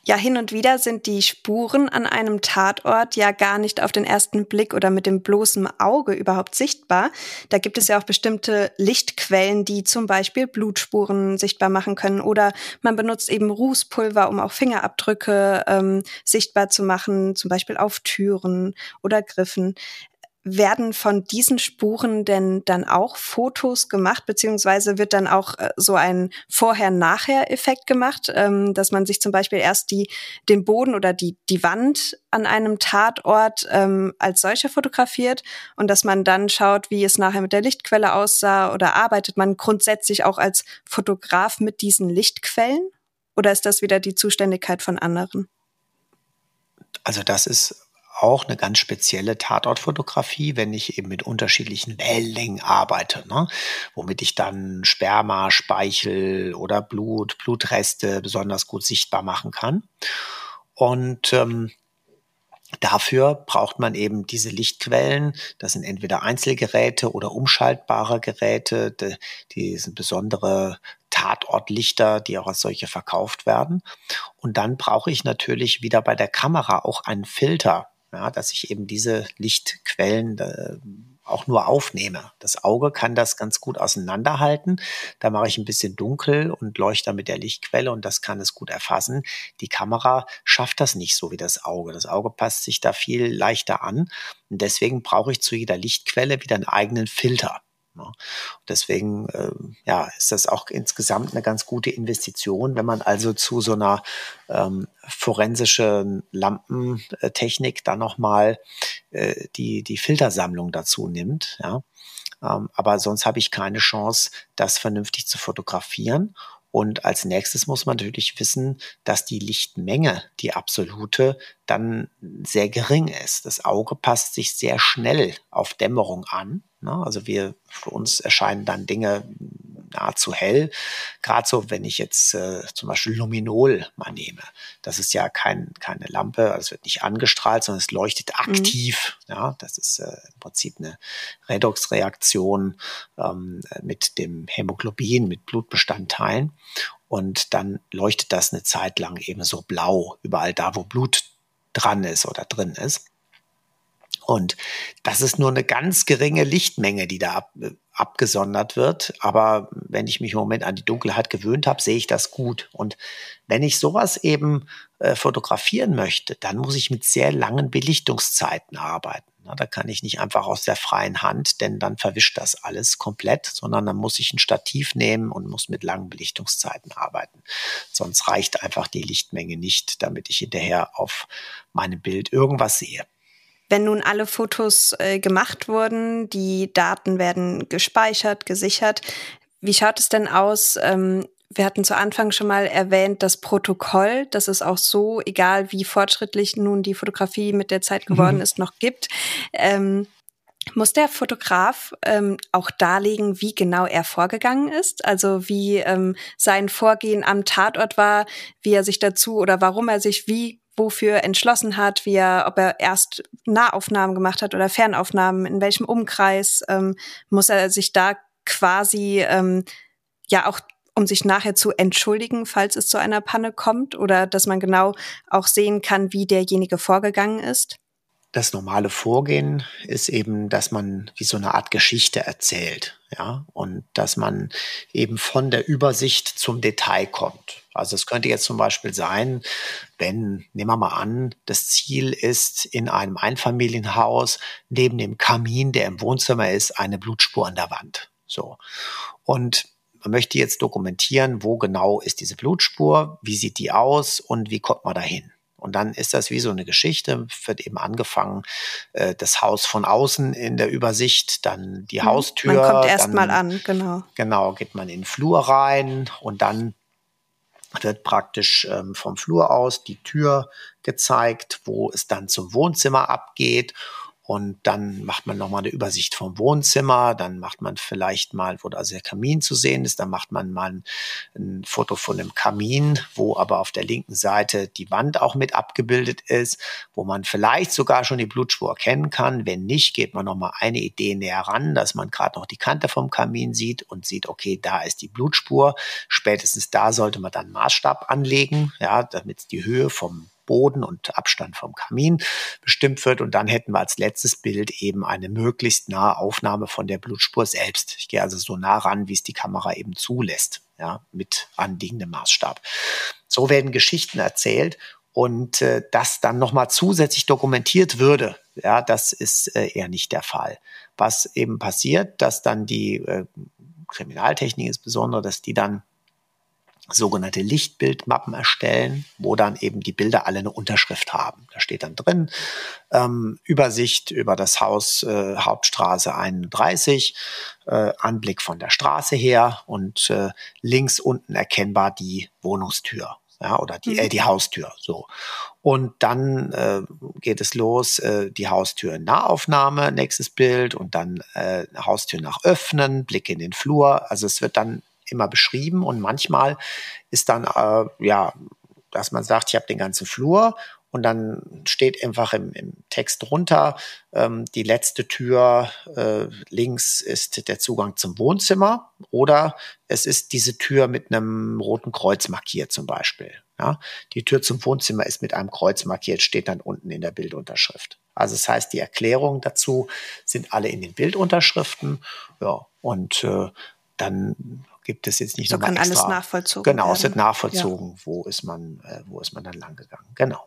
Ja, hin und wieder sind die Spuren an einem Tatort ja gar nicht auf den ersten Blick oder mit dem bloßen Auge überhaupt sichtbar. Da gibt es ja auch bestimmte Lichtquellen, die zum Beispiel Blutspuren sichtbar machen können. Oder man benutzt eben Rußpulver, um auch Fingerabdrücke ähm, sichtbar zu machen, zum Beispiel auf Türen oder Griffen werden von diesen Spuren denn dann auch Fotos gemacht, beziehungsweise wird dann auch äh, so ein Vorher-Nachher-Effekt gemacht, ähm, dass man sich zum Beispiel erst die, den Boden oder die, die Wand an einem Tatort ähm, als solcher fotografiert und dass man dann schaut, wie es nachher mit der Lichtquelle aussah oder arbeitet man grundsätzlich auch als Fotograf mit diesen Lichtquellen? Oder ist das wieder die Zuständigkeit von anderen? Also das ist auch eine ganz spezielle Tatortfotografie, wenn ich eben mit unterschiedlichen Wellenlängen arbeite, ne? womit ich dann Sperma, Speichel oder Blut, Blutreste besonders gut sichtbar machen kann. Und ähm, Dafür braucht man eben diese Lichtquellen. Das sind entweder Einzelgeräte oder umschaltbare Geräte. Die, sind besondere Tatortlichter, die auch als solche verkauft werden. Und dann brauche ich natürlich wieder bei der Kamera auch einen Filter, ja, dass ich eben diese Lichtquellen äh, auch nur aufnehme. Das Auge kann das ganz gut auseinanderhalten. Da mache ich ein bisschen dunkel und leuchte mit der Lichtquelle und das kann es gut erfassen. Die Kamera schafft das nicht so wie das Auge. Das Auge passt sich da viel leichter an und deswegen brauche ich zu jeder Lichtquelle wieder einen eigenen Filter. Ne? Deswegen äh, ja, ist das auch insgesamt eine ganz gute Investition, wenn man also zu so einer ähm, forensischen Lampentechnik dann nochmal äh, die, die Filtersammlung dazu nimmt. Ja? Ähm, aber sonst habe ich keine Chance, das vernünftig zu fotografieren. Und als nächstes muss man natürlich wissen, dass die Lichtmenge, die absolute, dann sehr gering ist. Das Auge passt sich sehr schnell auf Dämmerung an. Ne? Also wir, für uns erscheinen dann Dinge nahezu hell. Gerade so, wenn ich jetzt äh, zum Beispiel Luminol mal nehme. Das ist ja kein, keine Lampe, also es wird nicht angestrahlt, sondern es leuchtet mhm. aktiv. Mhm. Ja, das ist äh, im Prinzip eine Redoxreaktion ähm, mit dem Hämoglobin, mit Blutbestandteilen. Und dann leuchtet das eine Zeit lang eben so blau, überall da, wo Blut dran ist oder drin ist. Und das ist nur eine ganz geringe Lichtmenge, die da ab, abgesondert wird. Aber wenn ich mich im Moment an die Dunkelheit gewöhnt habe, sehe ich das gut. Und wenn ich sowas eben äh, fotografieren möchte, dann muss ich mit sehr langen Belichtungszeiten arbeiten. Na, da kann ich nicht einfach aus der freien Hand, denn dann verwischt das alles komplett, sondern dann muss ich ein Stativ nehmen und muss mit langen Belichtungszeiten arbeiten. Sonst reicht einfach die Lichtmenge nicht, damit ich hinterher auf meinem Bild irgendwas sehe. Wenn nun alle Fotos äh, gemacht wurden, die Daten werden gespeichert, gesichert, wie schaut es denn aus? Ähm, wir hatten zu Anfang schon mal erwähnt, das Protokoll, das es auch so, egal wie fortschrittlich nun die Fotografie mit der Zeit geworden mhm. ist, noch gibt. Ähm, muss der Fotograf ähm, auch darlegen, wie genau er vorgegangen ist? Also wie ähm, sein Vorgehen am Tatort war, wie er sich dazu oder warum er sich wie wofür entschlossen hat, wie er, ob er erst Nahaufnahmen gemacht hat oder Fernaufnahmen, in welchem Umkreis, ähm, muss er sich da quasi ähm, ja auch um sich nachher zu entschuldigen, falls es zu einer Panne kommt oder dass man genau auch sehen kann, wie derjenige vorgegangen ist? Das normale Vorgehen ist eben, dass man wie so eine Art Geschichte erzählt, ja, und dass man eben von der Übersicht zum Detail kommt. Also es könnte jetzt zum Beispiel sein, wenn, nehmen wir mal an, das Ziel ist in einem Einfamilienhaus neben dem Kamin, der im Wohnzimmer ist, eine Blutspur an der Wand. So. Und man möchte jetzt dokumentieren, wo genau ist diese Blutspur, wie sieht die aus und wie kommt man dahin. Und dann ist das wie so eine Geschichte, wird eben angefangen, äh, das Haus von außen in der Übersicht, dann die mhm. Haustür. Man kommt erst mal an, genau. Genau, geht man in den Flur rein und dann wird praktisch ähm, vom Flur aus die Tür gezeigt, wo es dann zum Wohnzimmer abgeht und dann macht man nochmal eine Übersicht vom Wohnzimmer, dann macht man vielleicht mal, wo also der Kamin zu sehen ist, dann macht man mal ein, Foto von dem Kamin, wo aber auf der linken Seite die Wand auch mit abgebildet ist, wo man vielleicht sogar schon die Blutspur erkennen kann. Wenn nicht, geht man nochmal eine Idee näher ran, dass man gerade noch die Kante vom Kamin sieht und sieht, okay, da ist die Blutspur. Spätestens da sollte man dann Maßstab anlegen, ja, damit die Höhe vom Boden und Abstand vom Kamin bestimmt wird. Und dann hätten wir als letztes Bild eben eine möglichst nahe Aufnahme von der Blutspur selbst. Ich gehe also so nah ran, wie es die Kamera eben zulässt, ja, mit anliegendem Maßstab. So werden Geschichten erzählt und äh, das dann nochmal zusätzlich dokumentiert würde, ja, das ist äh, eher nicht der Fall. Was eben passiert, dass dann die äh, Kriminaltechnik insbesondere, dass die dann sogenannte Lichtbildmappen erstellen, wo dann eben die Bilder alle eine Unterschrift haben. Da steht dann drin ähm, Übersicht über das Haus äh, Hauptstraße 31, äh, Anblick von der Straße her und äh, links unten erkennbar die Wohnungstür. ja, oder die, äh, die Haustür. So. Und dann äh, geht es los, äh, die Haustür in Nahaufnahme, nächstes Bild, und dann äh, Haustür nach Öffnen, Blick in den Flur. Also es wird dann immer beschrieben und manchmal ist dann, äh, ja, dass man sagt, ich habe den ganzen Flur und dann steht einfach im, im Text drunter, ähm, die letzte Tür äh, links ist der Zugang zum Wohnzimmer oder es ist diese Tür mit einem roten Kreuz markiert zum Beispiel. Ja? Die Tür zum Wohnzimmer ist mit einem Kreuz markiert, steht dann unten in der Bildunterschrift. Also das heißt, die Erklärungen dazu sind alle in den Bildunterschriften. Ja, und äh, dann gibt es jetzt nicht so kann extra. alles nachvollzogen genau, werden. es wird nachvollzogen, ja. wo ist man, äh, wo ist man dann lang gegangen. Genau.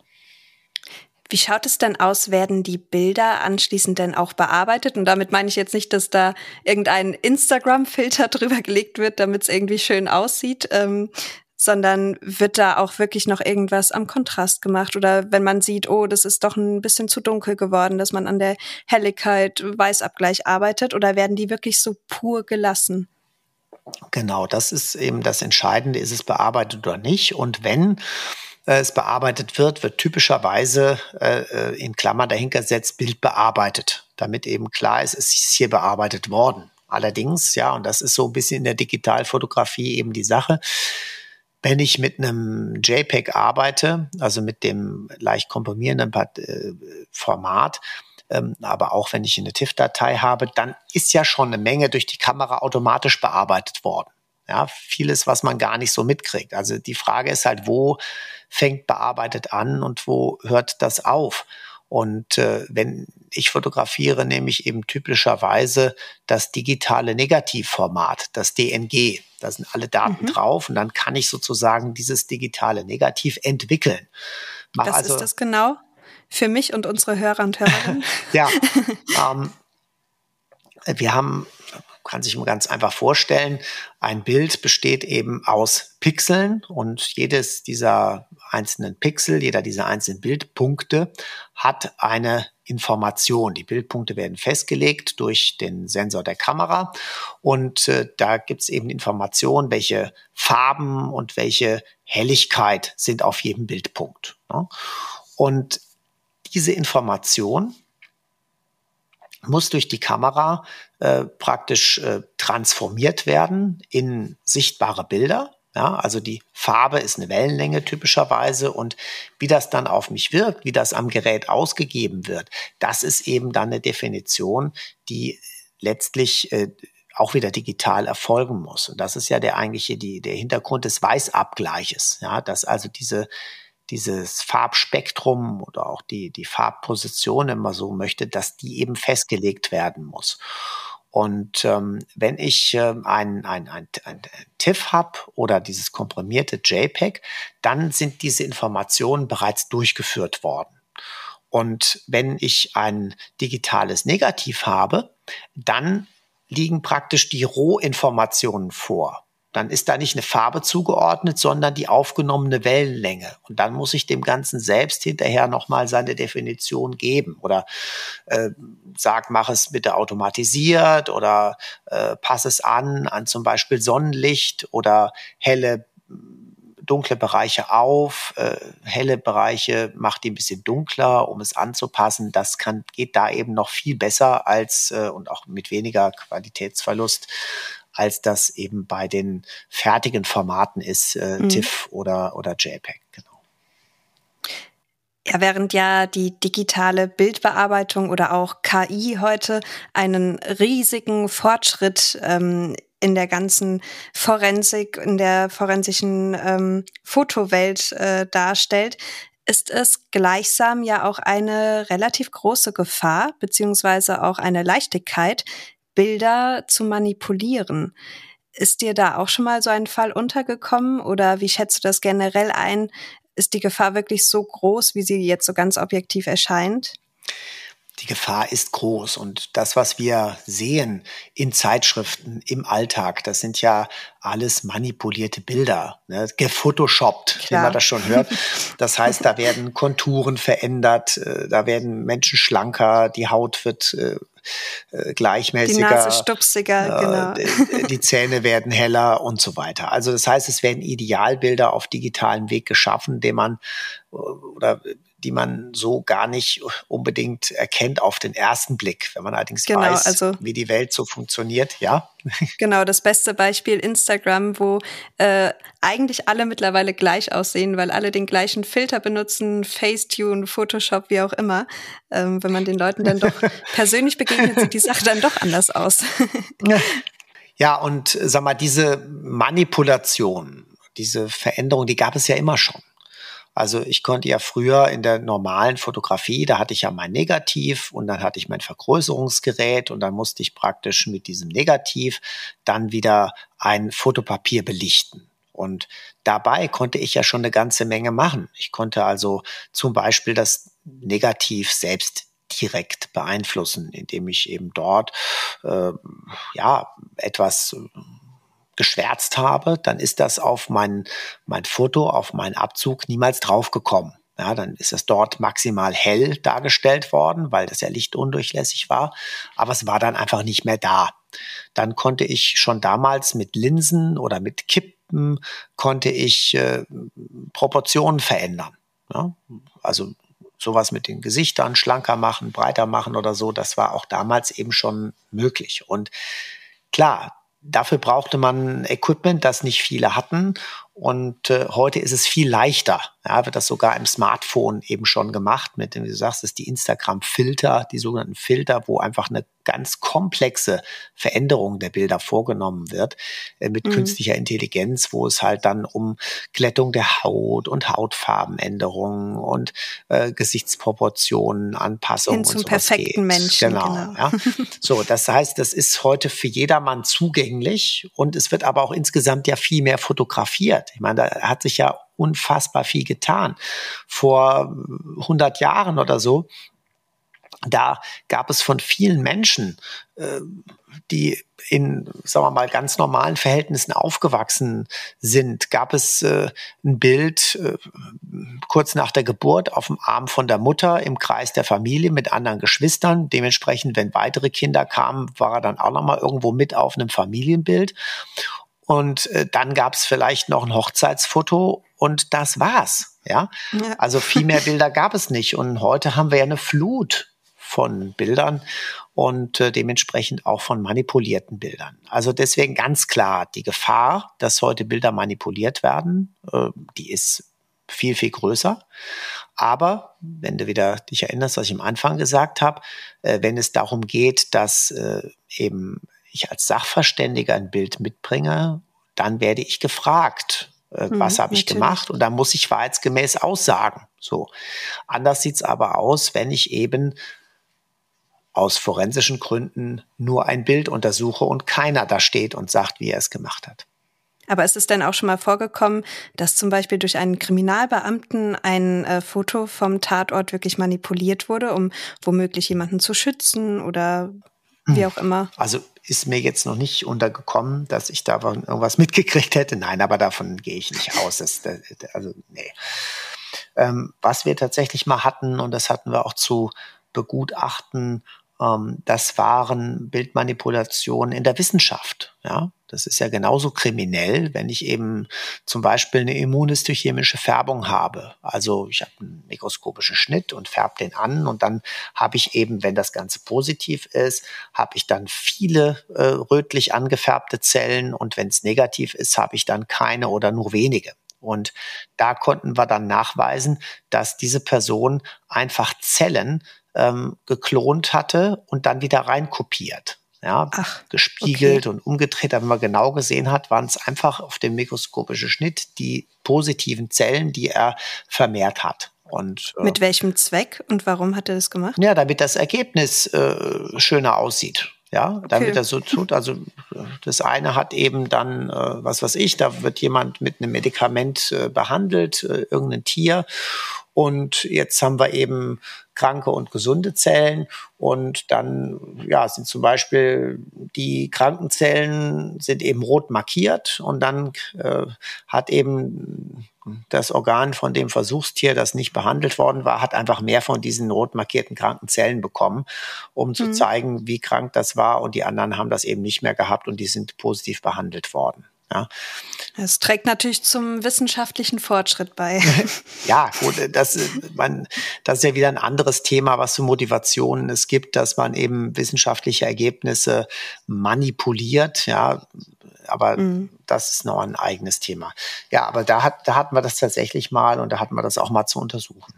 Wie schaut es denn aus? Werden die Bilder anschließend denn auch bearbeitet? Und damit meine ich jetzt nicht, dass da irgendein Instagram-Filter drüber gelegt wird, damit es irgendwie schön aussieht, ähm, sondern wird da auch wirklich noch irgendwas am Kontrast gemacht? Oder wenn man sieht, oh, das ist doch ein bisschen zu dunkel geworden, dass man an der Helligkeit, Weißabgleich arbeitet? Oder werden die wirklich so pur gelassen? Genau, das ist eben das Entscheidende, ist es bearbeitet oder nicht. Und wenn äh, es bearbeitet wird, wird typischerweise äh, äh, in Klammern dahinter gesetzt Bild bearbeitet, damit eben klar ist, es ist hier bearbeitet worden. Allerdings, ja, und das ist so ein bisschen in der Digitalfotografie eben die Sache. Wenn ich mit einem JPEG arbeite, also mit dem leicht komprimierenden Format, ähm, aber auch wenn ich eine TIFF-Datei habe, dann ist ja schon eine Menge durch die Kamera automatisch bearbeitet worden. Ja, vieles, was man gar nicht so mitkriegt. Also die Frage ist halt, wo fängt bearbeitet an und wo hört das auf? Und äh, wenn ich fotografiere, nehme ich eben typischerweise das digitale Negativformat, das DNG. Da sind alle Daten mhm. drauf und dann kann ich sozusagen dieses digitale Negativ entwickeln. Mach Was also, ist das genau für mich und unsere Hörer und Hörerinnen? ja, ähm, wir haben kann sich mal ganz einfach vorstellen, ein Bild besteht eben aus Pixeln und jedes dieser einzelnen Pixel, jeder dieser einzelnen Bildpunkte hat eine Information. Die Bildpunkte werden festgelegt durch den Sensor der Kamera und äh, da gibt es eben Informationen, welche Farben und welche Helligkeit sind auf jedem Bildpunkt. Ne? Und diese Information muss durch die Kamera äh, praktisch äh, transformiert werden in sichtbare Bilder. Ja, also die Farbe ist eine Wellenlänge typischerweise und wie das dann auf mich wirkt, wie das am Gerät ausgegeben wird, das ist eben dann eine Definition, die letztlich äh, auch wieder digital erfolgen muss. Und das ist ja der eigentliche, die, der Hintergrund des Weißabgleiches. Ja, dass also diese dieses Farbspektrum oder auch die, die Farbposition, wenn man so möchte, dass die eben festgelegt werden muss. Und ähm, wenn ich äh, ein, ein, ein, ein TIFF habe oder dieses komprimierte JPEG, dann sind diese Informationen bereits durchgeführt worden. Und wenn ich ein digitales Negativ habe, dann liegen praktisch die Rohinformationen vor dann ist da nicht eine Farbe zugeordnet, sondern die aufgenommene Wellenlänge. Und dann muss ich dem Ganzen selbst hinterher nochmal seine Definition geben oder äh, sag, mach es bitte automatisiert oder äh, pass es an an zum Beispiel Sonnenlicht oder helle dunkle Bereiche auf, äh, helle Bereiche macht die ein bisschen dunkler, um es anzupassen. Das kann, geht da eben noch viel besser als äh, und auch mit weniger Qualitätsverlust als das eben bei den fertigen Formaten ist, äh, mhm. TIFF oder, oder JPEG. Genau. Ja, während ja die digitale Bildbearbeitung oder auch KI heute einen riesigen Fortschritt ähm, in der ganzen Forensik, in der forensischen ähm, Fotowelt äh, darstellt, ist es gleichsam ja auch eine relativ große Gefahr, beziehungsweise auch eine Leichtigkeit, Bilder zu manipulieren. Ist dir da auch schon mal so ein Fall untergekommen oder wie schätzt du das generell ein? Ist die Gefahr wirklich so groß, wie sie jetzt so ganz objektiv erscheint? Die Gefahr ist groß. Und das, was wir sehen in Zeitschriften, im Alltag, das sind ja alles manipulierte Bilder, ne? gefotoshoppt, Klar. wie man das schon hört. Das heißt, da werden Konturen verändert, äh, da werden Menschen schlanker, die Haut wird äh, äh gleichmäßiger. Die Nase stupsiger, äh, genau. Die Zähne werden heller und so weiter. Also das heißt, es werden Idealbilder auf digitalem Weg geschaffen, dem man oder die man so gar nicht unbedingt erkennt auf den ersten Blick. Wenn man allerdings genau, weiß, also, wie die Welt so funktioniert, ja. Genau, das beste Beispiel Instagram, wo äh, eigentlich alle mittlerweile gleich aussehen, weil alle den gleichen Filter benutzen, Facetune, Photoshop, wie auch immer. Ähm, wenn man den Leuten dann doch persönlich begegnet, sieht die Sache dann doch anders aus. ja, und sag mal, diese Manipulation, diese Veränderung, die gab es ja immer schon. Also ich konnte ja früher in der normalen Fotografie, da hatte ich ja mein Negativ und dann hatte ich mein Vergrößerungsgerät und dann musste ich praktisch mit diesem Negativ dann wieder ein Fotopapier belichten. Und dabei konnte ich ja schon eine ganze Menge machen. Ich konnte also zum Beispiel das Negativ selbst direkt beeinflussen, indem ich eben dort äh, ja etwas geschwärzt habe, dann ist das auf mein, mein Foto, auf meinen Abzug niemals draufgekommen. Ja, dann ist es dort maximal hell dargestellt worden, weil das ja lichtundurchlässig war. Aber es war dann einfach nicht mehr da. Dann konnte ich schon damals mit Linsen oder mit Kippen konnte ich äh, Proportionen verändern. Ja? Also sowas mit den Gesichtern schlanker machen, breiter machen oder so, das war auch damals eben schon möglich. Und klar, Dafür brauchte man Equipment, das nicht viele hatten. Und äh, heute ist es viel leichter. Ja, wird das sogar im Smartphone eben schon gemacht mit, wie du sagst, ist die Instagram-Filter, die sogenannten Filter, wo einfach eine ganz komplexe Veränderung der Bilder vorgenommen wird äh, mit mhm. künstlicher Intelligenz, wo es halt dann um Glättung der Haut und Hautfarbenänderungen und äh, Gesichtsproportionen, Anpassungen Hin zum und perfekten geht. Menschen. Genau. genau. Ja. So, das heißt, das ist heute für jedermann zugänglich und es wird aber auch insgesamt ja viel mehr fotografiert. Ich meine, da hat sich ja unfassbar viel getan. Vor 100 Jahren oder so da gab es von vielen Menschen, äh, die in, sagen wir mal, ganz normalen Verhältnissen aufgewachsen sind, gab es äh, ein Bild äh, kurz nach der Geburt auf dem Arm von der Mutter im Kreis der Familie mit anderen Geschwistern. Dementsprechend, wenn weitere Kinder kamen, war er dann auch nochmal irgendwo mit auf einem Familienbild. Und äh, dann gab es vielleicht noch ein Hochzeitsfoto und das war's. Ja? ja. Also viel mehr Bilder gab es nicht. Und heute haben wir ja eine Flut von Bildern und äh, dementsprechend auch von manipulierten Bildern. Also deswegen ganz klar, die Gefahr, dass heute Bilder manipuliert werden, äh, die ist viel, viel größer. Aber wenn du wieder dich erinnerst, was ich am Anfang gesagt habe, äh, wenn es darum geht, dass äh, eben ich als Sachverständiger ein Bild mitbringe, dann werde ich gefragt, äh, mhm, was habe ich gemacht und dann muss ich wahrheitsgemäß aussagen. So. Anders sieht's aber aus, wenn ich eben aus forensischen Gründen nur ein Bild untersuche und keiner da steht und sagt, wie er es gemacht hat. Aber ist es denn auch schon mal vorgekommen, dass zum Beispiel durch einen Kriminalbeamten ein äh, Foto vom Tatort wirklich manipuliert wurde, um womöglich jemanden zu schützen oder wie hm. auch immer? Also ist mir jetzt noch nicht untergekommen, dass ich da irgendwas mitgekriegt hätte. Nein, aber davon gehe ich nicht aus. Das, also, nee. Ähm, was wir tatsächlich mal hatten, und das hatten wir auch zu begutachten ähm, das waren Bildmanipulationen in der Wissenschaft. Ja, das ist ja genauso kriminell, wenn ich eben zum Beispiel eine immunhistochemische Färbung habe. Also ich habe einen mikroskopischen Schnitt und färbe den an und dann habe ich eben, wenn das Ganze positiv ist, habe ich dann viele äh, rötlich angefärbte Zellen und wenn es negativ ist, habe ich dann keine oder nur wenige. Und da konnten wir dann nachweisen, dass diese Person einfach Zellen ähm, geklont hatte und dann wieder reinkopiert. Ja, Ach, gespiegelt okay. und umgedreht. Wenn man genau gesehen hat, waren es einfach auf dem mikroskopischen Schnitt die positiven Zellen, die er vermehrt hat. Und, äh, Mit welchem Zweck und warum hat er das gemacht? Ja, damit das Ergebnis äh, schöner aussieht. Ja, okay. damit er so tut. Also das eine hat eben dann, äh, was weiß ich, da wird jemand mit einem Medikament äh, behandelt, äh, irgendein Tier. Und jetzt haben wir eben kranke und gesunde Zellen. Und dann ja, sind zum Beispiel die kranken Zellen sind eben rot markiert und dann äh, hat eben das Organ von dem Versuchstier, das nicht behandelt worden war, hat einfach mehr von diesen rot markierten kranken Zellen bekommen, um zu mhm. zeigen, wie krank das war. Und die anderen haben das eben nicht mehr gehabt und die sind positiv behandelt worden. Ja. Es trägt natürlich zum wissenschaftlichen Fortschritt bei. ja, gut, das, man, das ist ja wieder ein anderes Thema, was für Motivationen es gibt, dass man eben wissenschaftliche Ergebnisse manipuliert. Ja, aber mhm. Das ist noch ein eigenes Thema. Ja, aber da, hat, da hatten wir das tatsächlich mal und da hatten wir das auch mal zu untersuchen.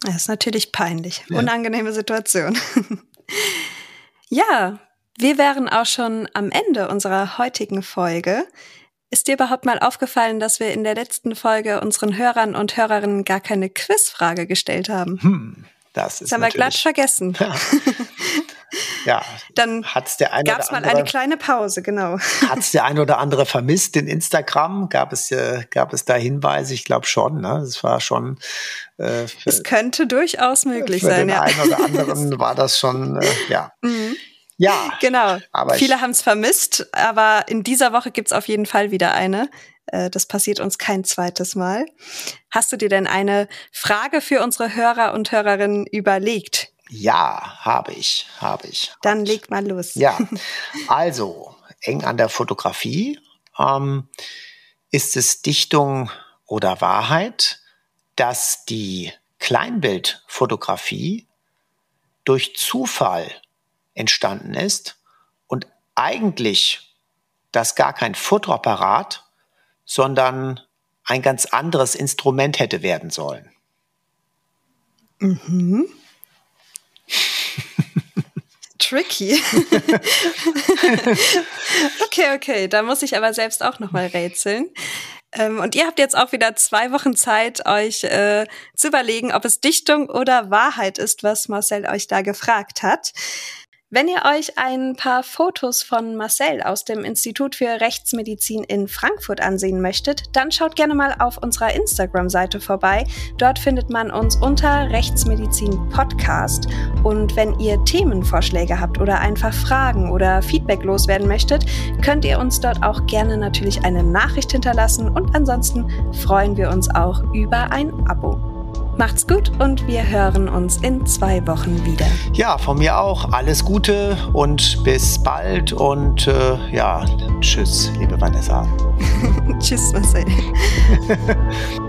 Das ist natürlich peinlich. Ja. Unangenehme Situation. ja, wir wären auch schon am Ende unserer heutigen Folge. Ist dir überhaupt mal aufgefallen, dass wir in der letzten Folge unseren Hörern und Hörerinnen gar keine Quizfrage gestellt haben? Hm, das ist das haben wir glatt vergessen. Ja. Ja, dann hat's der eine gab's mal eine kleine Pause, genau. Hat es der eine oder andere vermisst in Instagram? Gab es, äh, gab es da Hinweise? Ich glaube schon. Ne? Es war schon. Äh, für, es könnte durchaus möglich für sein. Den ja. einen oder anderen war das schon, äh, ja. Mhm. Ja. Genau. Aber Viele haben es vermisst, aber in dieser Woche gibt's auf jeden Fall wieder eine. Äh, das passiert uns kein zweites Mal. Hast du dir denn eine Frage für unsere Hörer und Hörerinnen überlegt? Ja, habe ich, habe ich. Dann leg mal los. Ja, also eng an der Fotografie. Ähm, ist es Dichtung oder Wahrheit, dass die Kleinbildfotografie durch Zufall entstanden ist und eigentlich das gar kein Fotoapparat, sondern ein ganz anderes Instrument hätte werden sollen? Mhm tricky. okay, okay, da muss ich aber selbst auch noch mal rätseln. Ähm, und ihr habt jetzt auch wieder zwei Wochen Zeit, euch äh, zu überlegen, ob es Dichtung oder Wahrheit ist, was Marcel euch da gefragt hat. Wenn ihr euch ein paar Fotos von Marcel aus dem Institut für Rechtsmedizin in Frankfurt ansehen möchtet, dann schaut gerne mal auf unserer Instagram-Seite vorbei. Dort findet man uns unter Rechtsmedizin Podcast. Und wenn ihr Themenvorschläge habt oder einfach Fragen oder Feedback loswerden möchtet, könnt ihr uns dort auch gerne natürlich eine Nachricht hinterlassen und ansonsten freuen wir uns auch über ein Abo. Macht's gut und wir hören uns in zwei Wochen wieder. Ja, von mir auch. Alles Gute und bis bald und äh, ja, tschüss, liebe Vanessa. tschüss, Marcel.